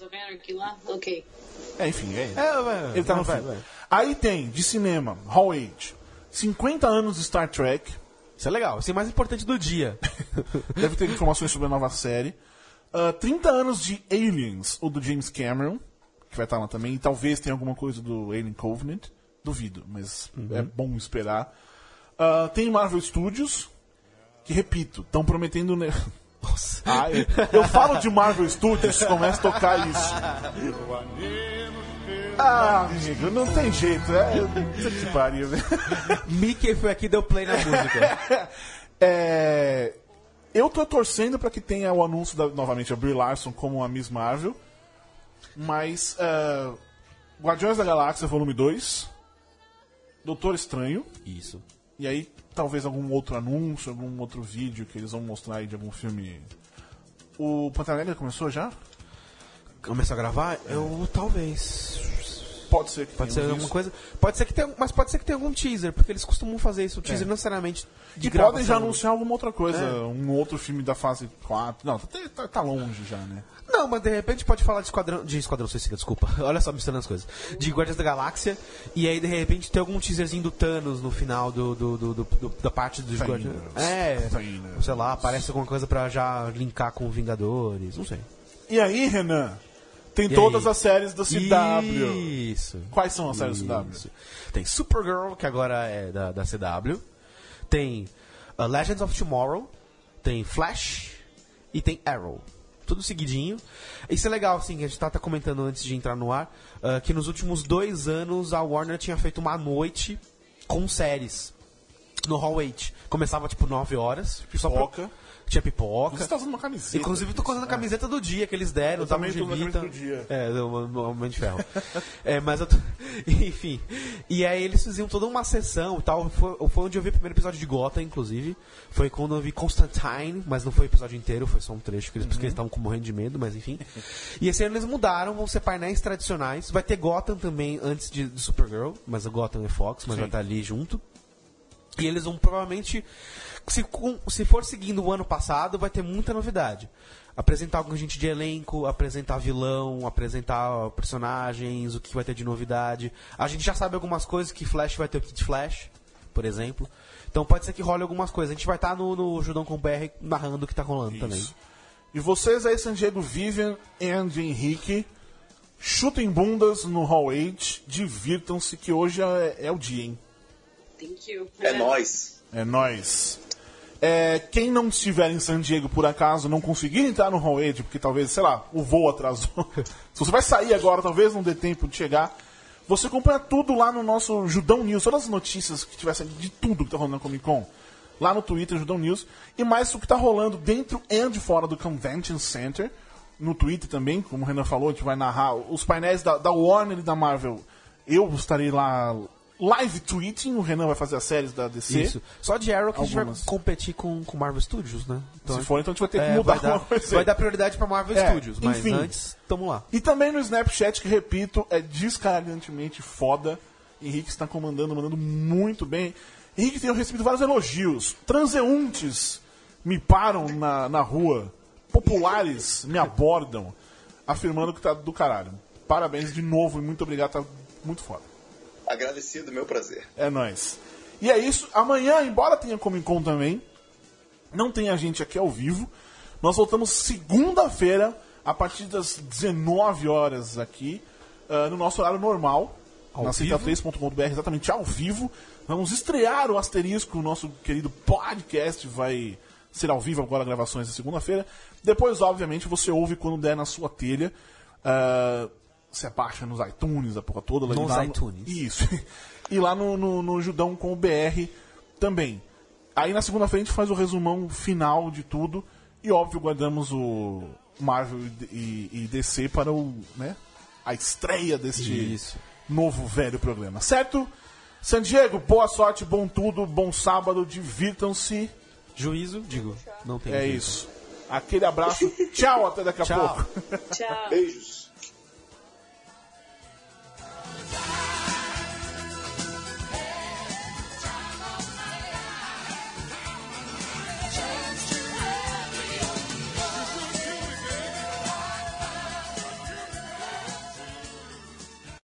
Sons of Anarchy lá? Ok. É, enfim, é ele. É, vai, Ele tá no vai, filme. vai. Aí tem, de cinema, Hall Age. 50 anos de Star Trek. Isso é legal. Isso é o mais importante do dia. Deve ter informações sobre a nova série. Ah, 30 anos de Aliens, o do James Cameron, que vai estar lá também. E talvez tenha alguma coisa do Alien Covenant. Duvido, mas é bom esperar. Ah, tem Marvel Studios, que repito, estão prometendo. Ne... Nossa. Ah, eu, falo de Marvel Studios, começa a tocar isso. Ah, amigo, não tem jeito. É, que pariu, né? Mickey foi aqui e deu play na música. É, eu tô torcendo pra que tenha o anúncio da, novamente a Brie Larson como a Miss Marvel. Mas é, Guardiões da Galáxia Volume 2, Doutor Estranho, Isso. e aí talvez algum outro anúncio, algum outro vídeo que eles vão mostrar aí de algum filme. O Pantera Negra começou já? Começou a gravar? Eu talvez. Pode ser que Pode ser alguma coisa. Pode ser que tenha, mas pode ser que tenha algum teaser, porque eles costumam fazer isso. O teaser não necessariamente de E podem já anunciar alguma outra coisa, É. um outro filme da fase 4. Não, tá, tá- tá longe já, né? Não, mas de repente pode falar de Esquadrão. De Esquadrão Suicida, desculpa. Olha só, misturando as coisas. De Guardiões da Galáxia. E aí, de repente, tem algum teaserzinho do Thanos no final do, do, do- do- do- da parte dos Thanos. Guardiões. É. Thanos. Sei lá, aparece alguma coisa pra já linkar com Vingadores. Não sei. E aí, Renan? Tem E todas aí? as séries da CW. Isso. Quais são as séries da CW? Isso. Tem Supergirl, que agora é da, da CW. Tem uh, Legends of Tomorrow. Tem Flash. E tem Arrow. Tudo seguidinho. Isso é legal, assim, que a gente tá, tá comentando antes de entrar no ar, uh, que nos últimos dois anos a Warner tinha feito uma noite com séries. No Hall 8. Começava tipo 9 horas. só pra- Pipoca. Tinha pipoca. Você tá usando uma camiseta. Inclusive, tô usando a camiseta do dia que eles deram. Eu tava também tô usando a gibita. camiseta do dia. É, do Homem de Ferro. é, mas eu tô... Enfim. E aí eles faziam toda uma sessão e tal. Foi, foi onde eu vi o primeiro episódio de Gotham, inclusive. Foi quando eu vi Constantine, mas não foi o episódio inteiro, foi só um trecho, que eles, porque eles estavam morrendo de medo, mas enfim. E esse ano eles mudaram, vão ser painéis tradicionais. Vai ter Gotham também antes de, de Supergirl, mas o Gotham é Fox, mas vai estar ali junto. E eles vão provavelmente se, com- se for seguindo o ano passado, vai ter muita novidade. Apresentar algum gente de elenco, apresentar vilão, apresentar personagens, o que vai ter de novidade. A gente já sabe algumas coisas, que Flash vai ter o Kid Flash, por exemplo. Então pode ser que role algumas coisas. A gente vai estar no, no Judão com BR narrando o que tá rolando também. Isso. E vocês aí, San Diego, Vivian e Henrique, chutem bundas no Hall 8, divirtam-se que hoje é, é o dia, hein? Thank you. É nóis. É nóis. É, quem não estiver em San Diego, por acaso, não conseguir entrar no 8, porque talvez, sei lá, o voo atrasou. Se você vai sair agora, talvez não dê tempo de chegar. Você acompanha tudo lá no nosso Judão News, todas as notícias que tiver de tudo que tá rolando na Comic Con. Lá no Twitter, Judão News. E mais o que tá rolando dentro e de fora do Convention Center. No Twitter também, como o Renan falou, a gente vai narrar os painéis da, da Warner e da Marvel. Eu estarei lá live tweeting, o Renan vai fazer as séries da DC. Isso. Só de Arrow que a Algumas. gente vai competir com, com Marvel Studios, né? Então, Se for, então a gente vai ter que é, mudar vai, dar, coisa. vai dar prioridade pra Marvel É, Studios, mas enfim. antes, tamo lá. E também no Snapchat, que repito, é descaradamente foda. Henrique está comandando, mandando muito bem. Henrique tem recebido vários elogios. Transeuntes me param na, na rua. Populares me abordam, afirmando que tá do caralho. Parabéns de novo e muito obrigado, tá muito foda. Agradecido, meu prazer. É nóis. E é isso. Amanhã, embora tenha Comic Con também, não tem a gente aqui ao vivo. Nós voltamos segunda-feira, a partir das 19 horas aqui, ah, no nosso horário normal, Ao na vivo? central3.com.br, exatamente ao vivo. Vamos estrear o Asterisco, o nosso querido podcast vai ser ao vivo agora, gravações da segunda-feira. Depois, obviamente, você ouve quando der na sua telha. Ah, você baixa nos iTunes, a porra toda. lá- Nos lá iTunes. Isso. E lá no, no, no Judão com o BR também. Aí na segunda-feira a gente faz o resumão final de tudo. E óbvio, guardamos o Marvel e, e DC para o, né, a estreia deste Isso. novo velho programa. Certo? San Diego, boa sorte, bom tudo, bom sábado, divirtam-se. Juízo, digo, não tem É juízo. isso. Aquele abraço. Tchau, até daqui a Tchau. pouco. Tchau. Beijos.